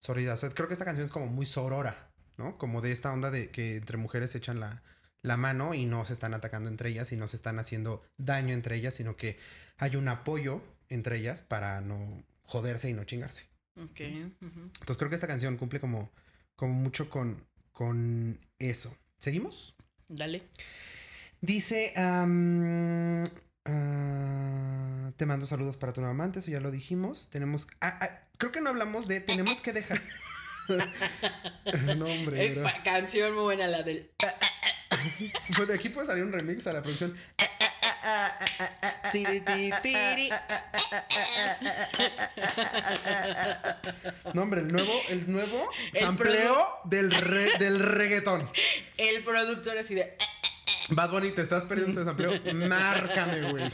Sororidad. O sea, creo que esta canción es como muy sorora, ¿no? Como de esta onda de que entre mujeres se echan la, la mano y no se están atacando entre ellas y no se están haciendo daño entre ellas, sino que hay un apoyo entre ellas para no joderse y no chingarse. Ok. Entonces creo que esta canción cumple como, como mucho con, con eso. ¿Seguimos? Dale. Dice, ah, te mando saludos para tu nuevo amante, eso ya lo dijimos. Tenemos, ah, ah, creo que no hablamos de, tenemos que dejar. no, hombre, Eh, canción muy buena la del. Pues de aquí puede salir un remix a la producción. Tiri, tiri, tiri. No, hombre, el nuevo, el nuevo El sampleo del, re- del reggaetón. El productor así de. Bad Bunny, te estás perdiendo este sampleo. Márcame, güey.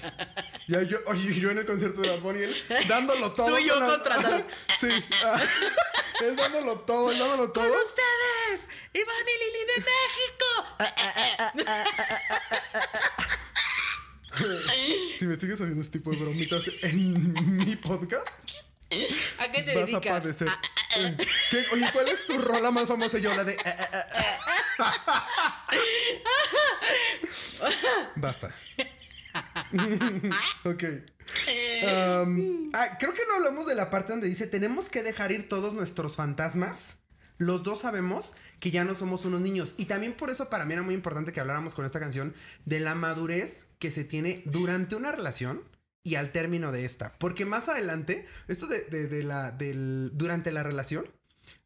Ya yo, oye, yo en el concierto de Bad Bunny, él dándolo todo. Tú y yo con contratado. Sí. él dándolo todo, él dándolo todo. ¡Con ustedes! ¡Iván y Lili de México! Si me sigues haciendo este tipo de bromitas en mi podcast, ¿A qué te vas a dedicas? Ah, padecer. ¿Qué- oye, ¿cuál es tu rola más famosa? Yo la de. Basta. ok. Um, ah, creo que no hablamos de la parte donde dice tenemos que dejar ir todos nuestros fantasmas. Los dos sabemos que ya no somos unos niños. Y también por eso para mí era muy importante que habláramos con esta canción de la madurez que se tiene durante una relación y al término de esta. Porque más adelante, esto de, de- de la, del, durante la relación,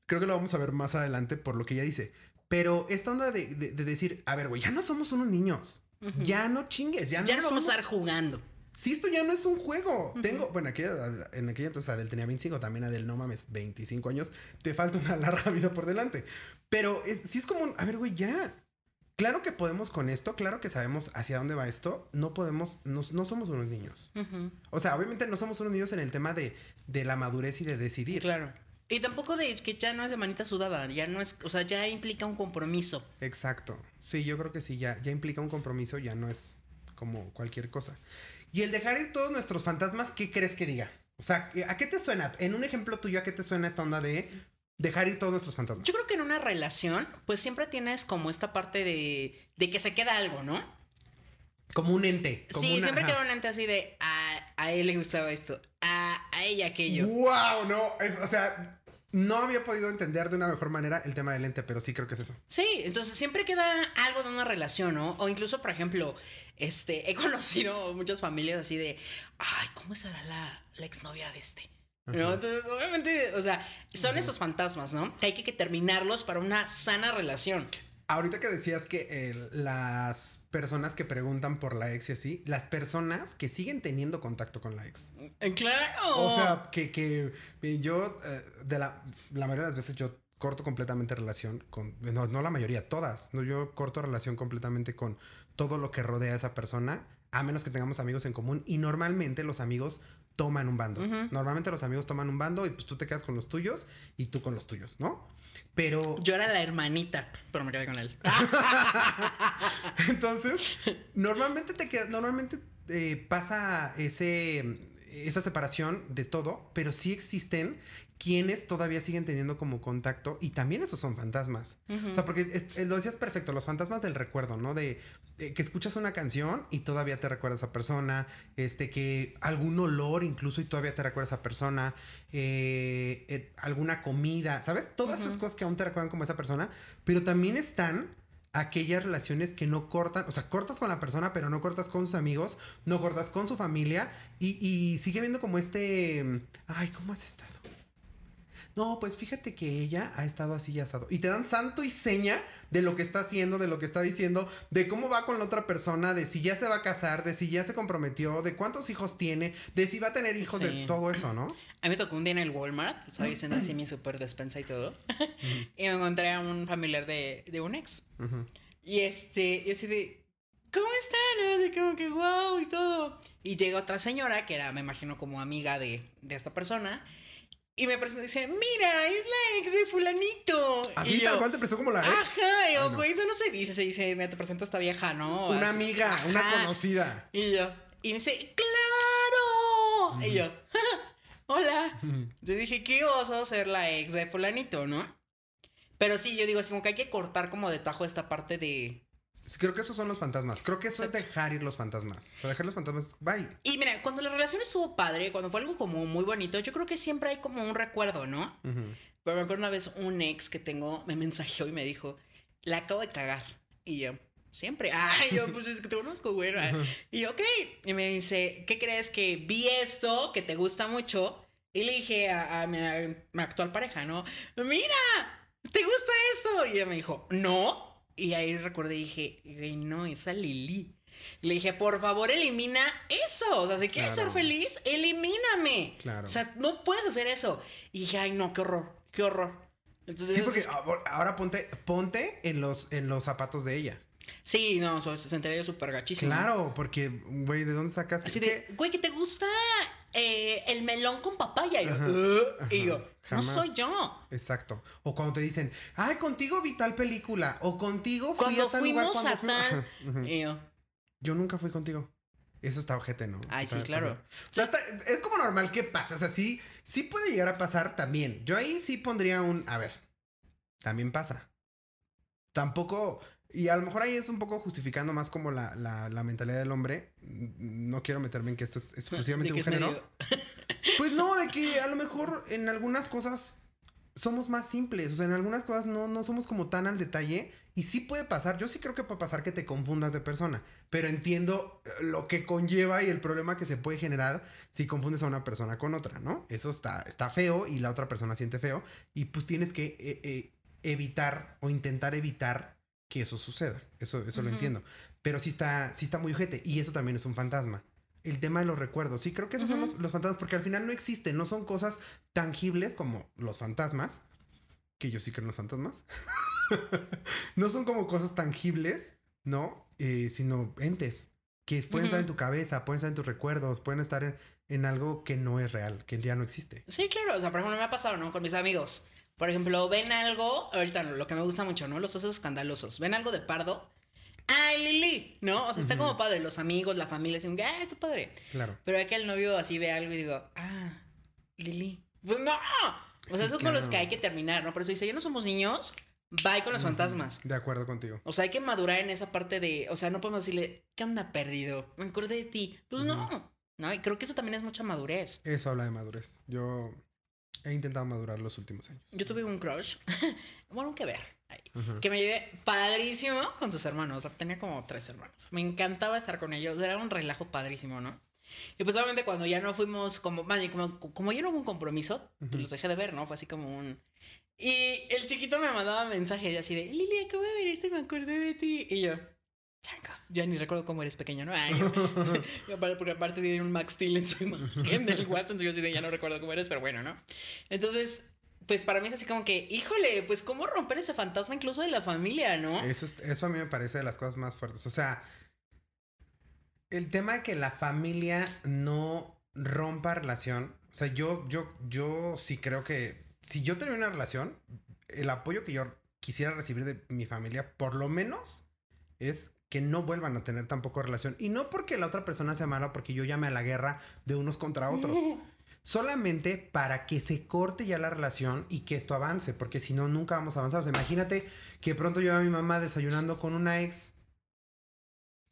creo que lo vamos a ver más adelante por lo que ella dice. Pero esta onda de, de- de decir, a ver, güey, ya no somos unos niños. Ya no chingues, ya no Ya no vamos a estar jugando. Sí, esto ya no es un juego. Tengo, bueno, aquella- en aquella entonces Adel tenía 25, también Adel, no mames, 25 años. Te falta una larga vida por delante. Pero es, sí es como un, a ver, güey, ya. Claro que podemos con esto, claro que sabemos hacia dónde va esto. No podemos, no, no somos unos niños. O sea, obviamente no somos unos niños en el tema de, de la madurez y de decidir. Claro. Y tampoco de que ya no es de manita sudada, ya no es, o sea, ya implica un compromiso. Exacto. Sí, yo creo que sí, ya, ya implica un compromiso, ya no es como cualquier cosa. Y el dejar ir todos nuestros fantasmas, ¿qué crees que diga? O sea, ¿a qué te suena? En un ejemplo tuyo, ¿a qué te suena esta onda de dejar ir todos nuestros fantasmas? Yo creo que en una relación, pues siempre tienes como esta parte de, de que se queda algo, ¿no? Como un ente. Como sí, una- siempre ajá. queda un ente así de a, a él le gustaba esto, a, a ella aquello. ¡Wow! No, es- o sea, no había podido entender de una mejor manera el tema del ente, pero sí creo que es eso. Sí, entonces siempre queda algo de una relación, ¿no? O incluso, por ejemplo, este, he conocido muchas familias así de, ay, ¿cómo estará la, la exnovia de este? Entonces, obviamente, o sea, son esos fantasmas, ¿no? Que hay que, que terminarlos para una sana relación. Ahorita que decías que eh, las personas que preguntan por la ex y así, las personas que siguen teniendo contacto con la ex. Eh, Claro. O sea, que, que eh, yo, eh, de la, la mayoría de las veces yo corto completamente relación con, no, no la mayoría, todas, no, yo corto relación completamente con todo lo que rodea a esa persona, a menos que tengamos amigos en común y normalmente los amigos toman un bando. Normalmente los amigos toman un bando y pues tú te quedas con los tuyos y tú con los tuyos, ¿no? Pero Yo era la hermanita, pero me quedé con él. Entonces, normalmente te queda, normalmente eh, pasa ese, esa separación de todo, pero sí existen quienes todavía siguen teniendo como contacto y también esos son fantasmas. O sea, porque es- eh, lo decías perfecto, los fantasmas del recuerdo, ¿no? De eh, que escuchas una canción y todavía te recuerda a esa persona, este, que algún olor incluso y todavía te recuerda a esa persona, eh, eh, alguna comida, ¿sabes? Todas esas cosas que aún te recuerdan como esa persona, pero también están aquellas relaciones que no cortan, o sea, cortas con la persona, pero no cortas con sus amigos, no cortas con su familia y, sigue viendo como este, ay, ¿cómo has estado? No, pues fíjate que ella ha estado así y asado. Y te dan santo y seña de lo que está haciendo, de lo que está diciendo, de cómo va con la otra persona, de si ya se va a casar, de si ya se comprometió, de cuántos hijos tiene, de si va a tener hijos, de todo eso, ¿no? A mí me tocó un día en el Walmart, estaba diciendo así mi super despensa y todo. y me encontré a un familiar de, de un ex. Y este, y así de, ¿cómo están? Así como que wow y todo. Y llega otra señora que era, me imagino, como amiga de, de esta persona. Y me presenta y dice, mira, es la ex de fulanito. Así y tal cual te prestó como la ex. Ajá, y yo, no. güey, eso no se dice, se dice, me te presenta esta vieja, ¿no? Una Así. amiga, una conocida. Y yo, y me dice, ¡claro! Y yo, hola. Yo dije, ¿qué oso ser la ex de fulanito, no? Pero sí, yo digo, así como que hay que cortar como de tajo esta parte de... Creo que esos son los fantasmas. Creo que eso es dejar ir los fantasmas. O sea, dejar los fantasmas. Bye. Y mira, cuando la relación estuvo padre, cuando fue algo como muy bonito, yo creo que siempre hay como un recuerdo, ¿no? Ujú. Pero me acuerdo una vez un ex que tengo me mensajeó y me dijo, la acabo de cagar. Y yo, siempre. Ay, yo, pues es que te conozco, güey. Y yo, ok. Y me dice, ¿qué crees que vi esto que te gusta mucho? Y le dije a, a mi, a mi actual pareja, ¿no? Mira, ¿te gusta esto? Y ella me dijo, no. Y ahí recordé y dije, güey, no, esa Lili. Y le dije, por favor, elimina eso. O sea, si quieres Claro. ser feliz, elimíname. Claro. O sea, no puedes hacer eso. Y dije, ay, no, qué horror, qué horror. Entonces, Sí, porque es- ahora- ponte, ponte en los, en los zapatos de ella. Sí, no, se yo súper gachísimo. Claro, porque, güey, ¿de dónde sacas? Así de, güey, que te gusta eh, el melón con papaya. Y yo, Ajá, "Uh", y ajá, yo, no soy yo. Exacto. O cuando te dicen, ay, contigo vi tal película. O contigo fui Cuando a tal lugar fuimos cuando a fui-". tal. Y yo, Yo nunca fui contigo. Eso está ojete, ¿no? Ay, Está- sí, claro. O sea, está- es como normal que pasa. O sea, sí, sí puede llegar a pasar también. Yo ahí sí pondría un. A ver. También pasa. Tampoco. Y a lo mejor ahí es un poco justificando más como la, la, la mentalidad del hombre. No quiero meterme en que esto es exclusivamente un género. medio- Pues no, de que a lo mejor en algunas cosas somos más simples. O sea, en algunas cosas no, no somos como tan al detalle. Y sí puede pasar. Yo sí creo que puede pasar que te confundas de persona. Pero entiendo eh, lo que conlleva y el problema que se puede generar si confundes a una persona con otra, ¿no? Eso está, está feo y la otra persona siente feo. Y pues tienes que eh, eh, evitar o intentar evitar que eso suceda. Eso, eso lo Ujú. entiendo. Pero sí está, sí está muy ojete. Y eso también es un fantasma. El tema de los recuerdos. Sí, creo que esos son Ujú. los, los fantasmas. Porque al final no existen. No son cosas tangibles como los fantasmas. Que yo sí creo en los fantasmas. no son como cosas tangibles, ¿no? Eh, sino entes. Que pueden estar en tu cabeza, pueden estar en tus recuerdos, pueden estar en, en algo que no es real, que ya no existe. Sí, claro. O sea, por ejemplo, me ha pasado, ¿no? Con mis amigos. Por ejemplo, ven algo, ahorita lo que me gusta mucho, ¿no? Los osos escandalosos. Ven algo de pardo. ¡Ay, Lili! ¿No? O sea, está como padre. Los amigos, la familia, dicen, ¡ah, está padre! Claro. Pero que el novio así ve algo y digo, ¡ah, Lili! Pues no. O sea, Sí, esos son los claro. que hay que terminar, ¿no? Por eso dice, ya no somos niños, bye con los fantasmas. De acuerdo contigo. O sea, hay que madurar en esa parte de, o sea, no podemos decirle, ¿qué onda perdido? Me acordé de ti. Pues no. No, y creo que eso también es mucha madurez. Eso habla de madurez. Yo he intentado madurar los últimos años. Yo tuve un crush, bueno, que ver, ahí, que me llevé padrísimo con sus hermanos. O sea, tenía como tres hermanos. Me encantaba estar con ellos. Era un relajo padrísimo, ¿no? Y pues obviamente cuando ya no fuimos como, como, como ya no hubo un compromiso, pues los dejé de ver, ¿no? Fue así como un... Y el chiquito me mandaba mensajes así de, Lili, acabo de ver esto y me acordé de ti. Y yo, changos, ya ni recuerdo cómo eres pequeño, ¿no? Ay, yo- porque aparte tiene un Max Steel en su imagen del entonces yo ya no recuerdo cómo eres, pero bueno, ¿no? Entonces, pues para mí es así como que, híjole, pues cómo romper ese fantasma incluso de la familia, ¿no? Eso, es- eso a mí me parece de las cosas más fuertes. O sea, el tema de que la familia no rompa relación. O sea, yo, yo, yo sí creo que si yo tenía una relación, el apoyo que yo quisiera recibir de mi familia, por lo menos, es que no vuelvan a tener tampoco relación. Y no porque la otra persona sea mala, porque yo llame a la guerra de unos contra otros. Solamente para que se corte ya la relación y que esto avance, porque si no, nunca vamos a avanzar. O sea, imagínate que pronto yo a mi mamá desayunando con una ex,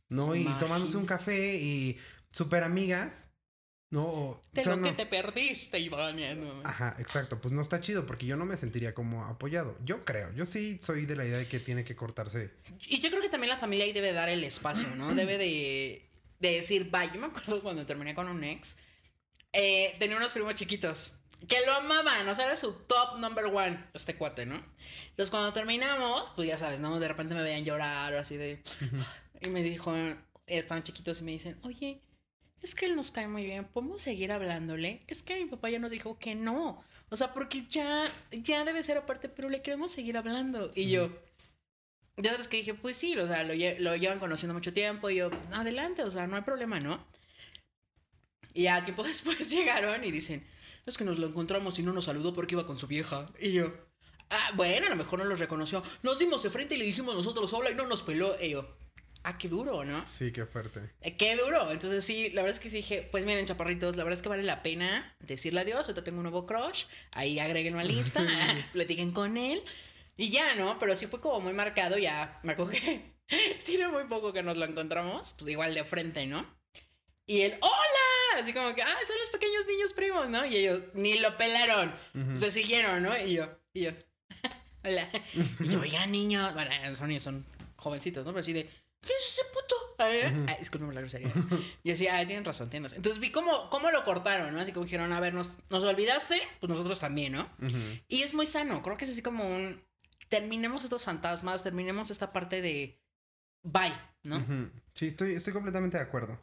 ¿no? Y Imagínate. tomándose un café y súper amigas, ¿no? De o sea, lo que te perdiste, Iván. ¿no? Ajá, exacto. Pues no está chido porque yo no me sentiría como apoyado. Yo creo, yo sí soy de la idea de que tiene que cortarse. Y yo creo que también la familia ahí debe dar el espacio, ¿no? Debe de, de decir, vaya, yo me acuerdo cuando terminé con un ex, eh, tenía unos primos chiquitos que lo amaban, o sea, era su top number one, este cuate, ¿no? Entonces cuando terminamos, pues ya sabes, ¿no? De repente me veían llorar o así de... Y me dijo, estaban chiquitos y me dicen, oye, es que él nos cae muy bien, ¿podemos seguir hablándole? Es que mi papá ya nos dijo que no. O sea, porque ya, ya debe ser aparte, pero le queremos seguir hablando. Y yo, ya sabes que dije, pues sí, o sea, lo, lle- lo llevan conociendo mucho tiempo y yo, adelante, o sea, no hay problema, ¿no? Y a tiempo después llegaron y dicen, es que nos lo encontramos y no nos saludó porque iba con su vieja. Y yo, ah, bueno, a lo mejor no los reconoció. Nos dimos de frente y le dijimos nosotros hola y no nos peló. Y yo, ah, qué duro, ¿no? Sí, qué fuerte. Eh, Qué duro. Entonces sí, la verdad es que sí dije, pues miren, chaparritos, la verdad es que vale la pena decirle adiós. Ahorita tengo un nuevo crush. Ahí agréguenlo a lista. Sí. platiquen con él. Y ya, ¿no? Pero sí fue como muy marcado. Ya me que tiene muy poco que nos lo encontramos. Pues igual de frente, ¿no? Y él, ¡Hola! Así como que, ¡ah, son los pequeños niños primos, ¿no? Y ellos ni lo pelaron. Ujú. Se siguieron, ¿no? Y yo, y yo, hola. Y yo, oigan, niños. Bueno, son niños, son jovencitos, ¿no? Pero así de, ¿qué es ese puto? Ay, ay, discúlpeme la grosería. Y así, ah, tienen razón, tienen razón. Entonces vi cómo, cómo lo cortaron, ¿no? Así como dijeron, a ver, nos, nos olvidaste, pues nosotros también, ¿no? Y es muy sano, creo que es así como un, terminemos estos fantasmas, terminemos esta parte de, bye, ¿no? Sí, estoy, estoy completamente de acuerdo.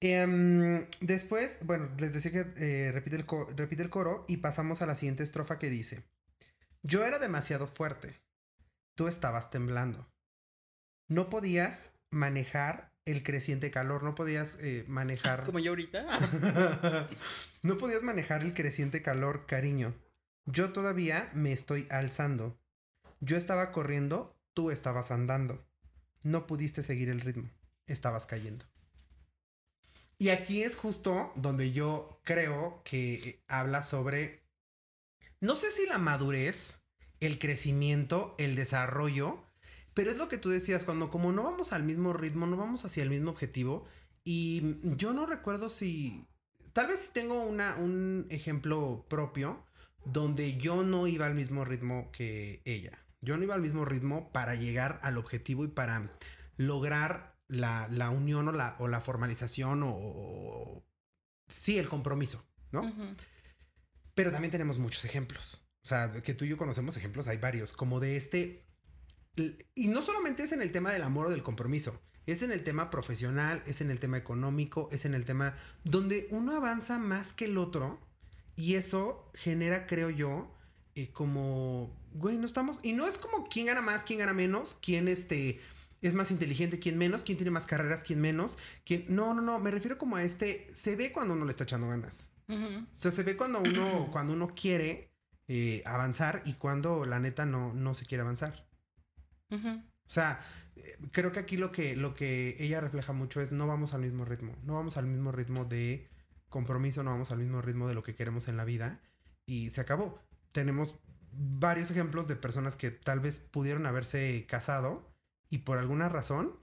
Em, después, bueno, les decía que eh, repite, el repite el coro y pasamos a la siguiente estrofa que dice: Yo era demasiado fuerte. Tú estabas temblando. No podías manejar el creciente calor, no podías eh, manejar. Como yo ahorita. no podías manejar el creciente calor, cariño. Yo todavía me estoy alzando. Yo estaba corriendo, tú estabas andando. No pudiste seguir el ritmo. Estabas cayendo. Y aquí es justo donde yo creo que eh, habla sobre, no sé si la madurez, el crecimiento, el desarrollo, pero es lo que tú decías, cuando como no vamos al mismo ritmo, no vamos hacia el mismo objetivo, y yo no recuerdo si, tal vez si tengo una, un ejemplo propio, donde yo no iba al mismo ritmo que ella. Yo no iba al mismo ritmo para llegar al objetivo y para lograr la, la unión o la, o la formalización o, o- sí, el compromiso, ¿no? Pero también tenemos muchos ejemplos. O sea, que tú y yo conocemos ejemplos, hay varios, como de este... Y no solamente es en el tema del amor o del compromiso, es en el tema profesional, es en el tema económico, es en el tema donde uno avanza más que el otro y eso genera, creo yo, eh, como, güey, no estamos... Y no es como quién gana más, quién gana menos, quién este... Es más inteligente, quién menos, quién tiene más carreras, quién menos, quién... No, no, no, me refiero como a este... Se ve cuando uno le está echando ganas. O sea, se ve cuando uno, cuando uno quiere eh, avanzar y cuando la neta no, no se quiere avanzar. O sea, creo que aquí lo que, lo que ella refleja mucho es no vamos al mismo ritmo. No vamos al mismo ritmo de compromiso, no vamos al mismo ritmo de lo que queremos en la vida. Y se acabó. Tenemos varios ejemplos de personas que tal vez pudieron haberse casado y por alguna razón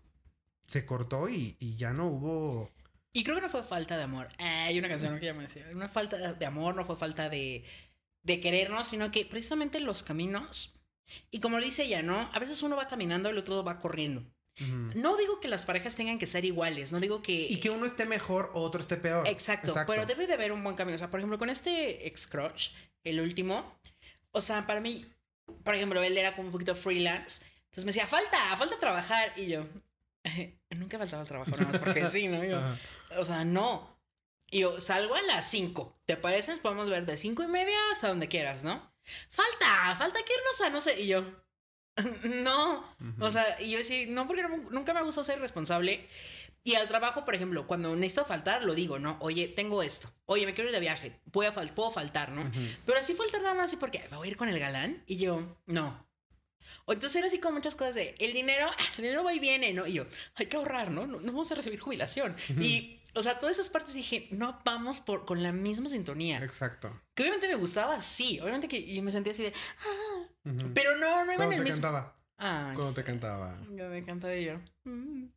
se cortó y, y ya no hubo... Y creo que no fue falta de amor. Hay una canción que ya me decía. No fue falta de amor, no fue falta de, de querernos, sino que precisamente los caminos. Y como dice ella, ¿no? A veces uno va caminando y el otro va corriendo. No digo que las parejas tengan que ser iguales, no digo que. Y que uno esté mejor o otro esté peor. Exacto, pero debe de haber un buen camino. O sea, por ejemplo, con este ex crush, el último, o sea, para mí, por ejemplo, él era como un poquito freelance. Entonces me decía, falta, falta trabajar. Y yo, nunca faltaba el trabajo, nada más porque sí, ¿no? Yo, o sea, no. Y yo salgo a las 5. ¿Te parece? Nos podemos ver de cinco y media hasta donde quieras, ¿no? Falta, falta que irnos a no sé. Y yo, no. O sea, y yo decía, no, porque no- nunca me gusta ser responsable. Y al trabajo, por ejemplo, cuando necesito faltar, lo digo, ¿no? Oye, tengo esto. Oye, me quiero ir de viaje. Puedo, fal- puedo faltar, ¿no? Pero así faltar nada más así porque me voy a ir con el galán. Y yo, no. O entonces era así como muchas cosas de el dinero, ah, el dinero va y viene, ¿no? Y yo, hay que ahorrar, ¿no? No, no vamos a recibir jubilación. Y, o sea, todas esas partes dije, no vamos por, con la misma sintonía. Exacto. Que obviamente me gustaba, sí. Obviamente que yo me sentía así de, ah, pero no, no iba en el te mismo. cantaba. Ay, Cuando te cantaba. Yo me encantaba y yo. mm.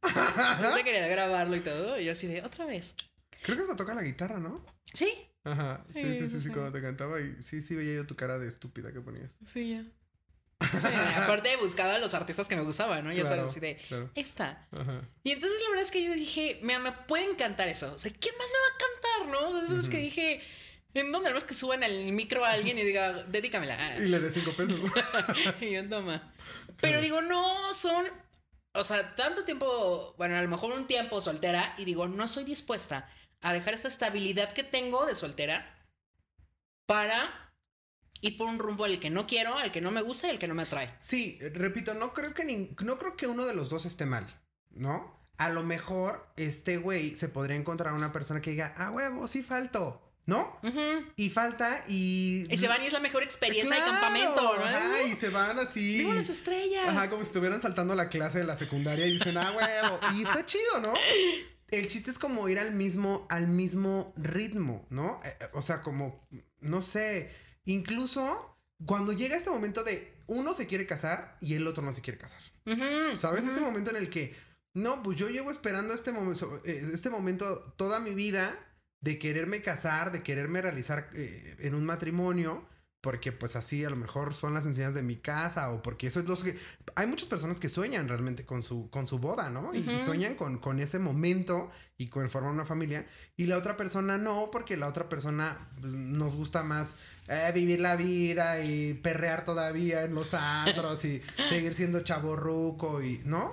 Quería grabarlo y todo. Y yo así de, otra vez. Creo que hasta toca la guitarra, ¿no? Sí, Ajá. Sí, sí, Sí, sí, sí, sí, sí. cuando te cantaba y sí, sí veía yo tu cara de estúpida que ponías. sí, ya. Sí, aparte buscaba a los artistas que me gustaban, ¿no? Ya Claro, sabes, así de, claro. esta. Ajá. Y entonces la verdad es que yo dije, me, me puede encantar eso. O sea, ¿quién más me va a cantar, no? Entonces es que dije, ¿en dónde? Además que suban al micro a alguien y diga, dedícamela. Ah. Y le de cinco pesos. y yo, toma. Pero digo, no, son. O sea, tanto tiempo, bueno, a lo mejor un tiempo soltera, y digo, no soy dispuesta a dejar esta estabilidad que tengo de soltera para ir por un rumbo al que no quiero, al que no me gusta y al que no me atrae. Sí, repito, no creo que ni- no creo que uno de los dos esté mal, ¿no? A lo mejor este güey se podría encontrar una persona que diga, ah, huevo, sí falto, ¿no? Y falta y... Y se van y es la mejor experiencia de Claro, campamento, ¿no? Ajá, y se van así. Vivo las estrellas. Ajá, como si estuvieran saltando la clase de la secundaria y dicen, ah, huevo. Y está chido, ¿no? El chiste es como ir al mismo, al mismo ritmo, ¿no? Eh, eh, o sea, como, no sé, incluso cuando llega este momento de uno se quiere casar y el otro no se quiere casar. ¿Sabes? Este momento en el que, no, pues yo llevo esperando este momento, este momento toda mi vida de quererme casar, de quererme realizar eh, en un matrimonio, porque pues así a lo mejor son las enseñanzas de mi casa o porque eso es lo que... Hay muchas personas que sueñan realmente con su, con su boda, ¿no? Y- sueñan con, con ese momento y con formar una familia. Y la otra persona no, porque la otra persona pues, nos gusta más eh, vivir la vida y perrear todavía en los antros y seguir siendo chaborruco y, ¿no?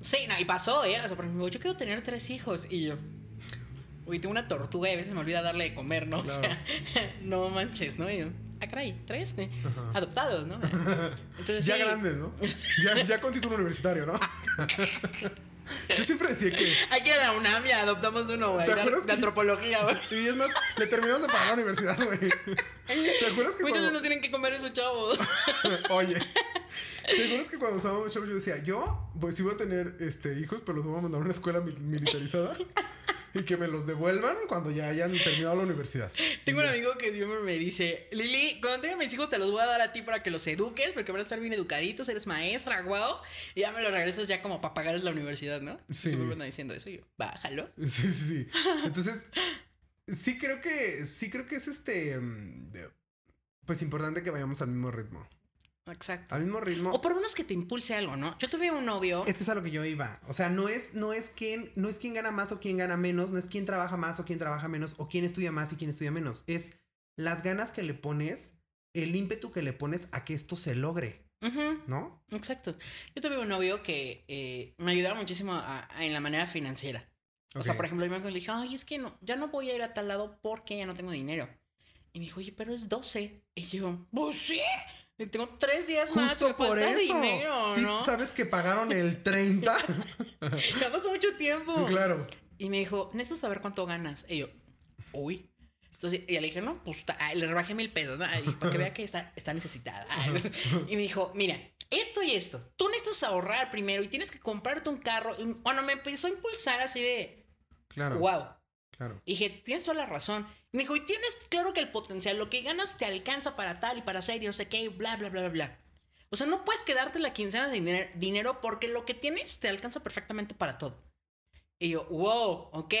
Sí, no, y pasó, ¿eh? O sea, por ejemplo, yo quiero tener tres hijos y yo. Uy, tengo una tortuga y a veces me olvida darle de comer, ¿no? Claro. O sea, no manches, ¿no? Y yo, ah, caray, tres. Ajá. Adoptados, ¿no? Entonces, Ya sí. grandes, ¿no? Ya, ya con título universitario, ¿no? Yo siempre decía que. Hay que ir a la UNAM y adoptamos uno, güey. ¿Te De, acuerdas de antropología, güey. Y es más, le terminamos de pagar la universidad, güey. ¿Te acuerdas que Muchos cuando... no tienen que comer esos chavos. Oye. ¿Te acuerdas que cuando estábamos chavos yo decía, yo, pues sí voy a tener este, hijos, pero los voy a mandar a una escuela mil- militarizada y que me los devuelvan cuando ya hayan terminado la universidad? Tengo un amigo que siempre me dice, Lili, cuando tenga mis hijos te los voy a dar a ti para que los eduques, porque van a estar bien educaditos, eres maestra, guau. Y ya me los regresas ya como para pagarles la universidad, ¿no? Sí. Siempre me diciendo eso y yo, bájalo. Sí, sí, sí. Entonces, sí creo que, sí creo que es este, mm, pues importante que vayamos al mismo ritmo. Exacto. Al mismo ritmo. O por lo menos que te impulse algo, ¿no? Yo tuve un novio. Es que es a lo que yo iba. O sea, no es, no es quién, no es quién gana más o quién gana menos, no es quién trabaja más o quién trabaja menos, o quién estudia más y quién estudia menos. Es las ganas que le pones, el ímpetu que le pones a que esto se logre, Ujú, ¿no? exacto. Yo tuve un novio que eh, me ayudaba muchísimo a- a- en la manera financiera. O sea, por ejemplo, yo me dije, ay, es que no, ya no voy a ir a tal lado porque ya no tengo dinero. Y me dijo, oye, pero es 12. Y yo, pues sí. Tengo tres días más. Me por eso. dinero, sí, ¿no? sabes que pagaron el 30. Ya pasó mucho tiempo. claro. Y me dijo, necesito saber cuánto ganas. Y yo, uy. Entonces, y le dije, no, pues ay, le rebajé mil pesos, ¿no? Ay, para que vea que está, está necesitada. Ay, y me dijo, mira, esto y esto. Tú necesitas ahorrar primero y tienes que comprarte un carro. Y Bueno, me empezó a impulsar así de, Claro. wow. Claro. Y dije, tienes toda la razón. Me dijo, y tienes claro que el potencial, lo que ganas te alcanza para tal y para hacer y no sé qué, bla, bla, bla, bla, bla. O sea, no puedes quedarte la quincena de diner- dinero porque lo que tienes te alcanza perfectamente para todo. Y yo, wow, ok.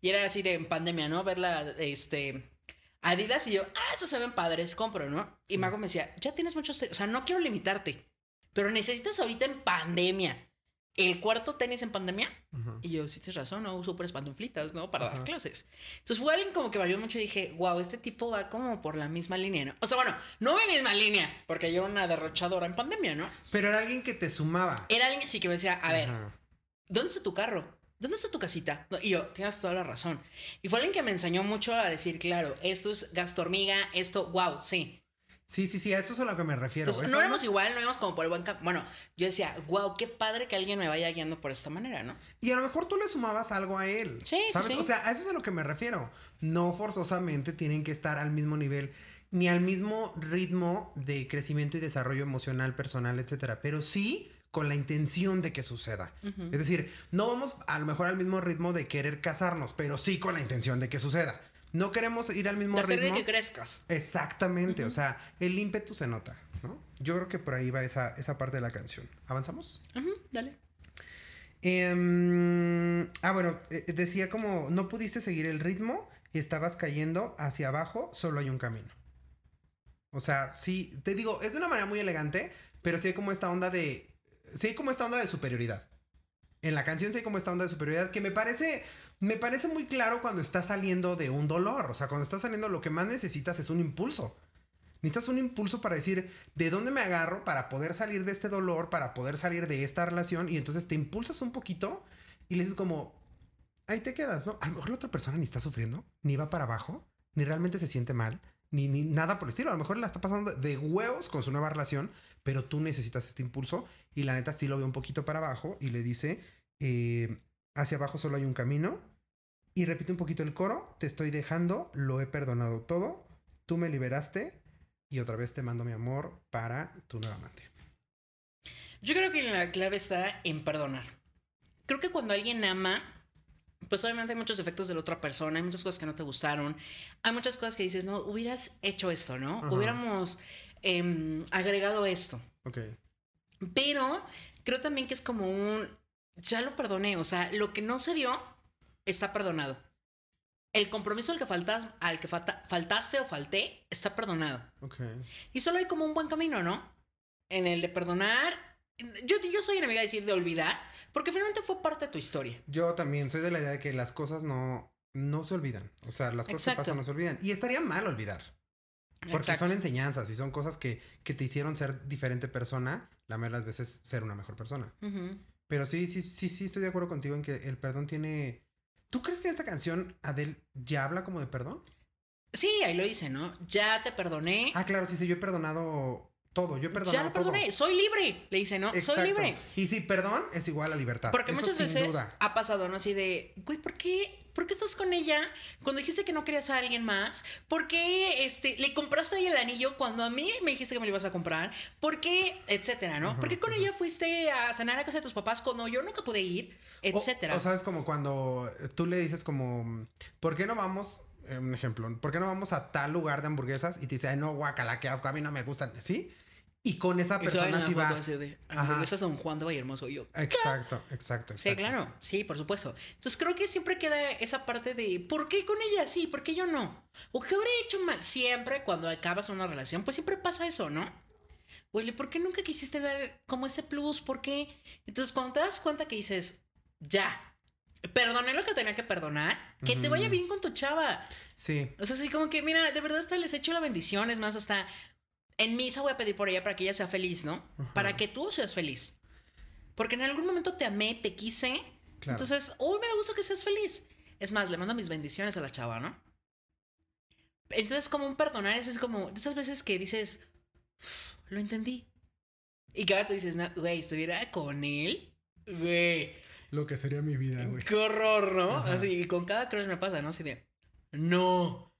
Y era así de en pandemia, ¿no? Verla, este, Adidas y yo, ah, estos se ven padres, compro, ¿no? Y Mago me decía, ya tienes muchos, o sea, no quiero limitarte, pero necesitas ahorita en pandemia el cuarto tenis en pandemia. Y yo, sí, tienes razón, no uso puras pantuflitas, ¿no? Para dar clases. Entonces fue alguien como que varió mucho y dije, wow, este tipo va como por la misma línea, ¿no? O sea, bueno, no mi misma línea, porque yo era una derrochadora en pandemia, ¿no? Pero era alguien que te sumaba. Era alguien así que me decía, a ver, Ajá. ¿dónde está tu carro? ¿Dónde está tu casita? Y yo, tienes toda la razón. Y fue alguien que me enseñó mucho a decir, claro, esto es gasto hormiga, esto, wow, sí. Sí, sí, sí, a eso es a lo que me refiero. Entonces, no éramos igual, no íbamos como por el buen campo. Bueno, yo decía, wow, qué padre que alguien me vaya guiando por esta manera, ¿no? Y a lo mejor tú le sumabas algo a él. Sí, sí, ¿sabes? sí. O sea, a eso es a lo que me refiero. No forzosamente tienen que estar al mismo nivel ni al mismo ritmo de crecimiento y desarrollo emocional, personal, etcétera, pero sí con la intención de que suceda. Es decir, no vamos a lo mejor al mismo ritmo de querer casarnos, pero sí con la intención de que suceda. No queremos ir al mismo hacer de ritmo. que crezcas. Exactamente, o sea, el ímpetu se nota, ¿no? Yo creo que por ahí va esa, esa parte de la canción. ¿Avanzamos? Ujú, dale. Em, ah, bueno, eh, decía como no pudiste seguir el ritmo y estabas cayendo hacia abajo, solo hay un camino. O sea, sí, te digo, es de una manera muy elegante, pero sí hay como esta onda de. Sí hay como esta onda de superioridad. En la canción sí hay como esta onda de superioridad que me parece. Me parece muy claro cuando estás saliendo de un dolor. O sea, cuando estás saliendo, lo que más necesitas es un impulso. Necesitas un impulso para decir de dónde me agarro para poder salir de este dolor, para poder salir de esta relación. Y entonces te impulsas un poquito y le dices como, ahí te quedas, ¿no? A lo mejor la otra persona ni está sufriendo, ni va para abajo, ni realmente se siente mal. ni, ni nada por el estilo. A lo mejor la está pasando de huevos con su nueva relación, pero tú necesitas este impulso. Y la neta sí lo ve un poquito para abajo y le dice, eh, hacia abajo solo hay un camino. Y repite un poquito el coro, te estoy dejando, lo he perdonado todo, tú me liberaste y otra vez te mando mi amor para tu nueva amante. Yo creo que la clave está en perdonar. Creo que cuando alguien ama, pues obviamente hay muchos defectos de la otra persona, hay muchas cosas que no te gustaron, hay muchas cosas que dices, no, hubieras hecho esto, ¿no? Ajá. Hubiéramos em, agregado esto. Ok. Pero creo también que es como un, ya lo perdoné, o sea, lo que no se dio está perdonado. El compromiso al que, faltas, al que falta- faltaste o falté está perdonado. Ok. Y solo hay como un buen camino, ¿no? En el de perdonar. Yo, yo soy enemiga de decir de olvidar, porque finalmente fue parte de tu historia. Yo también soy de la idea de que las cosas no, no se olvidan. O sea, las cosas que Exacto. pasan no se olvidan. Y estaría mal olvidar. Porque Exacto. son enseñanzas y son cosas que, que te hicieron ser diferente persona, la mayoría de las veces ser una mejor persona. Ujú. Pero sí, sí, sí, sí, estoy de acuerdo contigo en que el perdón tiene. ¿Tú crees que esta canción, Adele, ya habla como de perdón? Sí, ahí lo dice, ¿no? Ya te perdoné. Ah, claro, sí, sí, yo he perdonado todo. Yo he perdonado ya lo perdoné. todo. Soy libre. Le dice, ¿no? Exacto. Soy libre. Y sí, perdón es igual a libertad. Porque Eso muchas veces duda. ha pasado, ¿no? Así de, güey, ¿por qué? ¿Por qué estás con ella cuando dijiste que no querías a alguien más? ¿Por qué este, le compraste ahí el anillo cuando a mí me dijiste que me lo ibas a comprar? ¿Por qué? Etcétera, ¿no? ¿Por qué con ella fuiste a cenar a casa de tus papás cuando yo nunca pude ir? O- Etcétera. O, sabes como cuando tú le dices como, ¿por qué no vamos? eh, Un ejemplo, ¿por qué no vamos a tal lugar de hamburguesas? Y te dice, ay, no, guacala, qué asco, a mí no me gustan, ¿sí? Y con esa persona sí va. de, hamburguesas Don Juan de Vallehermoso. Yo, Exacto, exacto, exacto. Sí, claro, sí, por supuesto. Entonces creo que siempre queda esa parte de ¿por qué con ella sí? ¿Por qué yo no? ¿O qué habré hecho mal? Siempre cuando acabas una relación, pues siempre pasa eso, ¿no? Oye, ¿por qué nunca quisiste dar como ese plus? ¿Por qué? Entonces cuando te das cuenta que dices, ya, perdoné lo que tenía que perdonar, que te vaya bien con tu chava. Sí, O sea, así como que, mira, de verdad hasta les echo la bendición, es más, hasta en misa voy a pedir por ella para que ella sea feliz, ¿no? Ajá. Para que tú seas feliz. Porque en algún momento te amé, te quise. claro. Entonces, hoy me da gusto que seas feliz. Es más, le mando mis bendiciones a la chava, ¿no? Entonces, como un perdonar es, como de esas veces que dices, "Uf, lo entendí. Y que ahora tú dices, no, güey, estuviera con él, güey, Lo que sería mi vida, güey. qué horror, ¿no? Ajá. Así, y con cada crush me pasa, ¿no? Así de, no,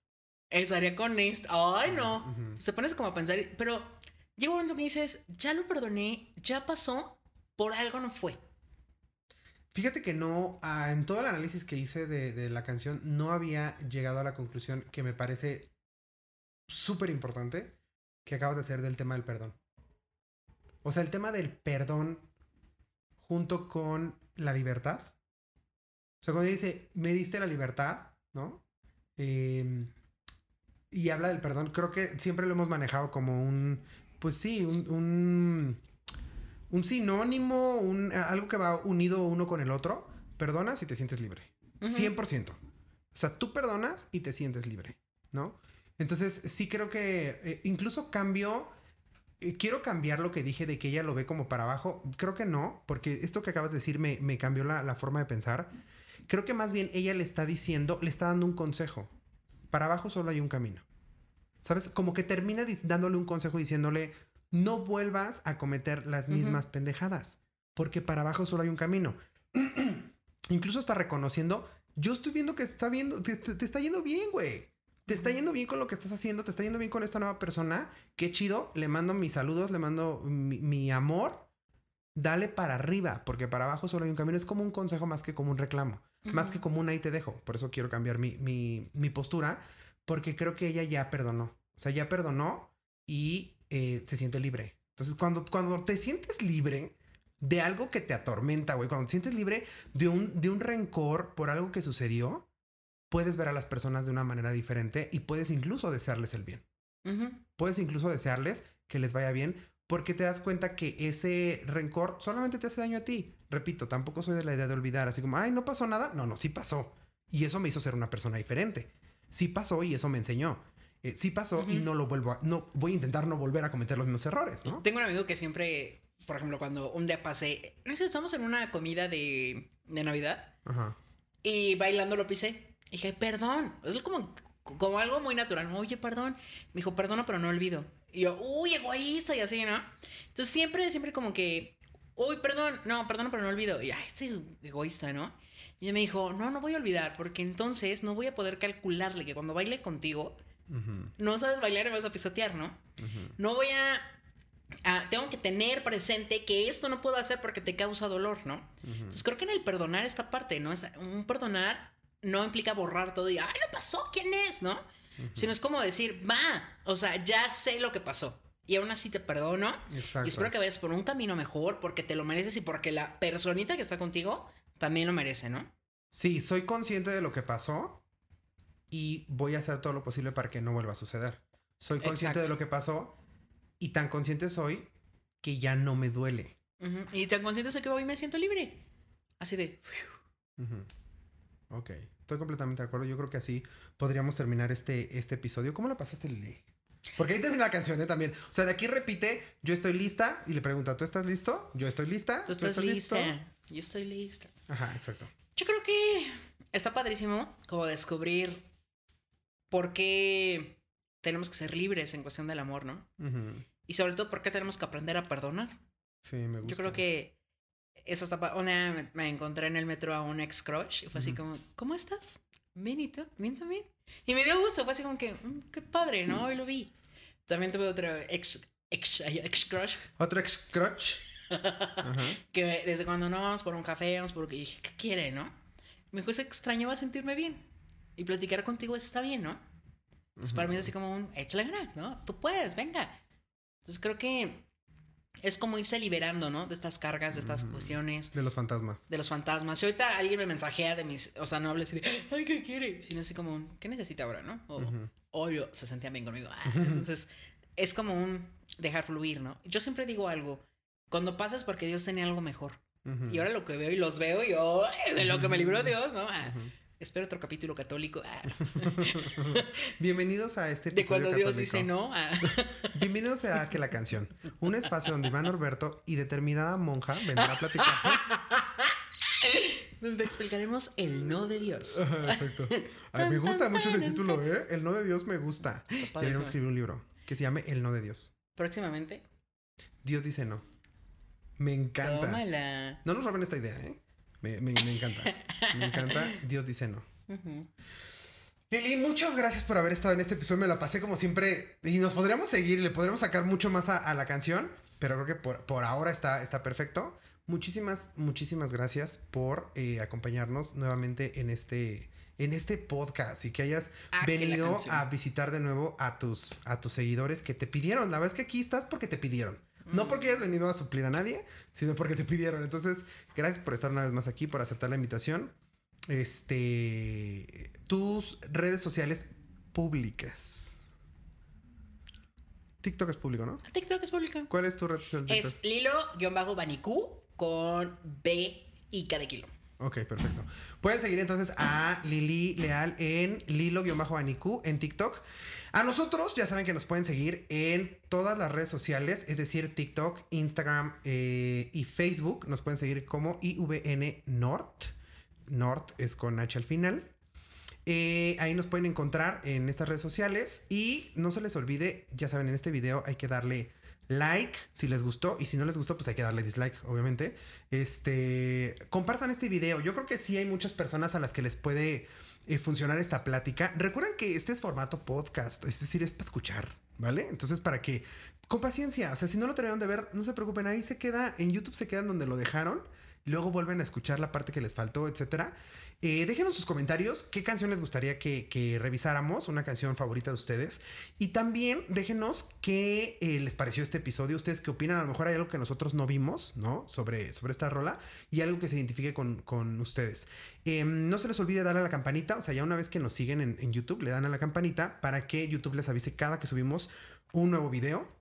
estaría con este, ay, no. Ujú. Te pones como a pensar, pero llega un momento que dices, ya lo perdoné, ya pasó, por algo no fue. Fíjate que no, ah, en todo el análisis que hice de, de la canción, no había llegado a la conclusión que me parece súper importante que acabas de hacer del tema del perdón. O sea, el tema del perdón junto con la libertad. O sea, cuando dice, me diste la libertad, ¿no? Eh, y habla del perdón, creo que siempre lo hemos manejado como un, pues sí, un, un, un sinónimo, un, algo que va unido uno con el otro. Perdonas y te sientes libre. Ujú. 100%. O sea, tú perdonas y te sientes libre, ¿no? Entonces, sí creo que eh, incluso cambio, eh, quiero cambiar lo que dije de que ella lo ve como para abajo. Creo que no, porque esto que acabas de decir me, me cambió la, la forma de pensar. Creo que más bien ella le está diciendo, le está dando un consejo. Para abajo solo hay un camino. ¿Sabes? Como que termina dándole un consejo diciéndole, no vuelvas a cometer las mismas pendejadas, porque para abajo solo hay un camino. Incluso está reconociendo, yo estoy viendo que está viendo, te, te- te está yendo bien, güey. Te está yendo bien con lo que estás haciendo, te está yendo bien con esta nueva persona. Qué chido, le mando mis saludos, le mando mi, mi amor. Dale para arriba, porque para abajo solo hay un camino. Es como un consejo más que como un reclamo, más que como un ahí te dejo. Por eso quiero cambiar mi, mi, mi postura, porque creo que ella ya perdonó. O sea, ya perdonó y eh, se siente libre. Entonces, cuando, cuando te sientes libre de algo que te atormenta, güey, cuando te sientes libre de un, de un rencor por algo que sucedió, puedes ver a las personas de una manera diferente y puedes incluso desearles el bien. Ujú. Puedes incluso desearles que les vaya bien porque te das cuenta que ese rencor solamente te hace daño a ti. Repito, tampoco soy de la idea de olvidar, así como, ay, no pasó nada. No, no, sí pasó. Y eso me hizo ser una persona diferente. Sí pasó y eso me enseñó. Eh, sí pasó y no lo vuelvo a... No, voy a intentar no volver a cometer los mismos errores, ¿no? Tengo un amigo que siempre, por ejemplo, cuando un día pasé, no sé, estamos en una comida de, de Navidad Ajá. y bailando lo pisé. Y dije, perdón. Es como como algo muy natural. Oye, perdón. Me dijo, perdona, pero no olvido. Y yo, uy, egoísta y así, ¿no? Entonces siempre, siempre como que, uy, perdón, no, perdona, pero no olvido. Y, ay, este egoísta, ¿no? Y ella me dijo, no, no voy a olvidar, porque entonces no voy a poder calcularle que cuando baile contigo, no sabes bailar y me vas a pisotear, ¿no? No voy a... a- tengo que tener presente que esto no puedo hacer porque te causa dolor, ¿no? Entonces creo que en el perdonar esta parte, ¿no? Es, un perdonar no implica borrar todo y, ay, no pasó, ¿quién es? ¿No? Sino es como decir, va, o sea, ya sé lo que pasó. Y aún así te perdono. Exacto. Y espero que vayas por un camino mejor porque te lo mereces y porque la personita que está contigo también lo merece, ¿no? Sí, soy consciente de lo que pasó y voy a hacer todo lo posible para que no vuelva a suceder. Soy consciente Exacto. de lo que pasó y tan consciente soy que ya no me duele. Y tan consciente soy que hoy me siento libre. Así de... Ujú. Ok, estoy completamente de acuerdo. Yo creo que así podríamos terminar este, este episodio. ¿Cómo lo pasaste, Lili? Porque ahí termina la canción, ¿eh? También. O sea, de aquí repite, yo estoy lista y le pregunta, ¿tú estás listo? Yo estoy lista. Tú estás lista. Yo estoy lista. Ajá, exacto. Yo creo que está padrísimo como descubrir por qué tenemos que ser libres en cuestión del amor, ¿no? Y sobre todo por qué tenemos que aprender a perdonar. Sí, me gusta. Yo creo que esa está una me, me encontré en el metro a un ex crush y fue así como, ¿cómo estás? Ven y tú, ven también. Y me dio gusto, fue así como que, "Mm, qué padre, ¿no? Hoy lo vi. También tuve otro ex, ex, ex crush Otro ex crutch. Que desde cuando no vamos por un café, vamos por... Y dije, ¿qué quiere, no? Me dijo, se extrañaba sentirme bien. Y platicar contigo está bien, ¿no? Entonces para mí es así como un, échale ganas, ¿no? Tú puedes, venga. Entonces creo que es como irse liberando, ¿no? De estas cargas, de estas Ujú. cuestiones, De los fantasmas. de los fantasmas. Si ahorita alguien me mensajea de mis, o sea, no hables así de, ay, ¿qué quiere? Sino así como, un, ¿qué necesita ahora, no? O, Ujú. obvio, se sentían bien conmigo. Ah, Entonces, es como un dejar fluir, ¿no? Yo siempre digo algo, cuando pasa es porque Dios tenía algo mejor. Y ahora lo que veo y los veo, yo, "Ay, de lo que me libró Dios, ¿no? Ah, espero otro capítulo católico. ah, Bienvenidos a este de episodio cuando Dios católico. dice no. ah. Bienvenidos a Que la canción, un espacio donde Iván Norberto y determinada monja vendrá a platicar. Donde explicaremos el no de Dios. Exacto. Ay, me gusta mucho ese título, ¿eh? El no de Dios me gusta. Deberíamos escribir un libro que se llame El no de Dios. Próximamente. Dios dice no. Me encanta. Tómala. No nos roben esta idea, ¿eh? Me, me- me encanta. Me encanta. Dios dice no. Ujú. Lili, muchas gracias por haber estado en este episodio. Me la pasé como siempre. Y nos podríamos seguir, le podríamos sacar mucho más a, a la canción. Pero creo que por, por ahora está, está perfecto. Muchísimas, muchísimas gracias por eh, acompañarnos nuevamente en este, en este podcast y que hayas Ah, venido a visitar de nuevo a tus, a tus seguidores que te pidieron. La verdad es que aquí estás porque te pidieron. No Mm. porque hayas venido a suplir a nadie, sino porque te pidieron. Entonces, gracias por estar una vez más aquí, por aceptar la invitación. Este, tus redes sociales públicas. TikTok es público, ¿no? TikTok es público. ¿Cuál es tu red social? TikTok? Es Lilo-Banicú con B y K de kilo. Ok, perfecto. Pueden seguir entonces a Lili Leal en Lilo-Anicú en TikTok. A nosotros ya saben que nos pueden seguir en todas las redes sociales, es decir, TikTok, Instagram eh, y Facebook. Nos pueden seguir como IVN Nord. Nord es con H al final. Eh, ahí nos pueden encontrar en estas redes sociales. Y no se les olvide, ya saben, en este video hay que darle like si les gustó. Y si no les gustó, pues hay que darle dislike, obviamente. Este, compartan este video. Yo creo que sí hay muchas personas a las que les puede eh, funcionar esta plática. Recuerden que este es formato podcast, es decir, es para escuchar, ¿vale? Entonces, para que, con paciencia, o sea, si no lo terminaron de ver, no se preocupen, ahí se queda, en YouTube se quedan donde lo dejaron. Luego vuelven a escuchar la parte que les faltó, etcétera. Eh, déjenos sus comentarios qué canción les gustaría que, revisáramos, una canción favorita de ustedes. Y también déjenos qué eh, les pareció este episodio, ustedes qué opinan. A lo mejor hay algo que nosotros no vimos, ¿no? Sobre, sobre esta rola y algo que se identifique con, con ustedes. Eh, no se les olvide darle a la campanita, o sea, ya una vez que nos siguen en, en YouTube, le dan a la campanita para que YouTube les avise cada que subimos un nuevo video.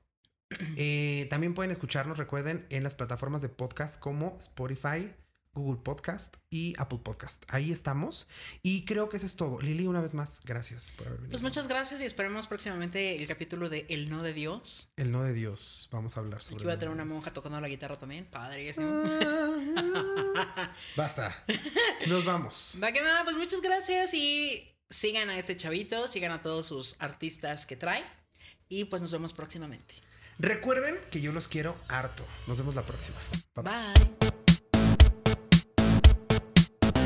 Eh, también pueden escucharnos, recuerden, en las plataformas de podcast como Spotify, Google Podcast y Apple Podcast. Ahí estamos. Y creo que eso es todo. Lili, una vez más, gracias por haber venido. Pues muchas gracias y esperemos próximamente el capítulo de El no de Dios. El no de Dios. Vamos a hablar sobre. Aquí va a tener una monja tocando la guitarra también. Padrísimo. Basta. Nos vamos. Va que va, pues muchas gracias y sigan a este chavito, sigan a todos sus artistas que trae. Y pues nos vemos próximamente. Recuerden que yo los quiero harto. Nos vemos la próxima. Bye.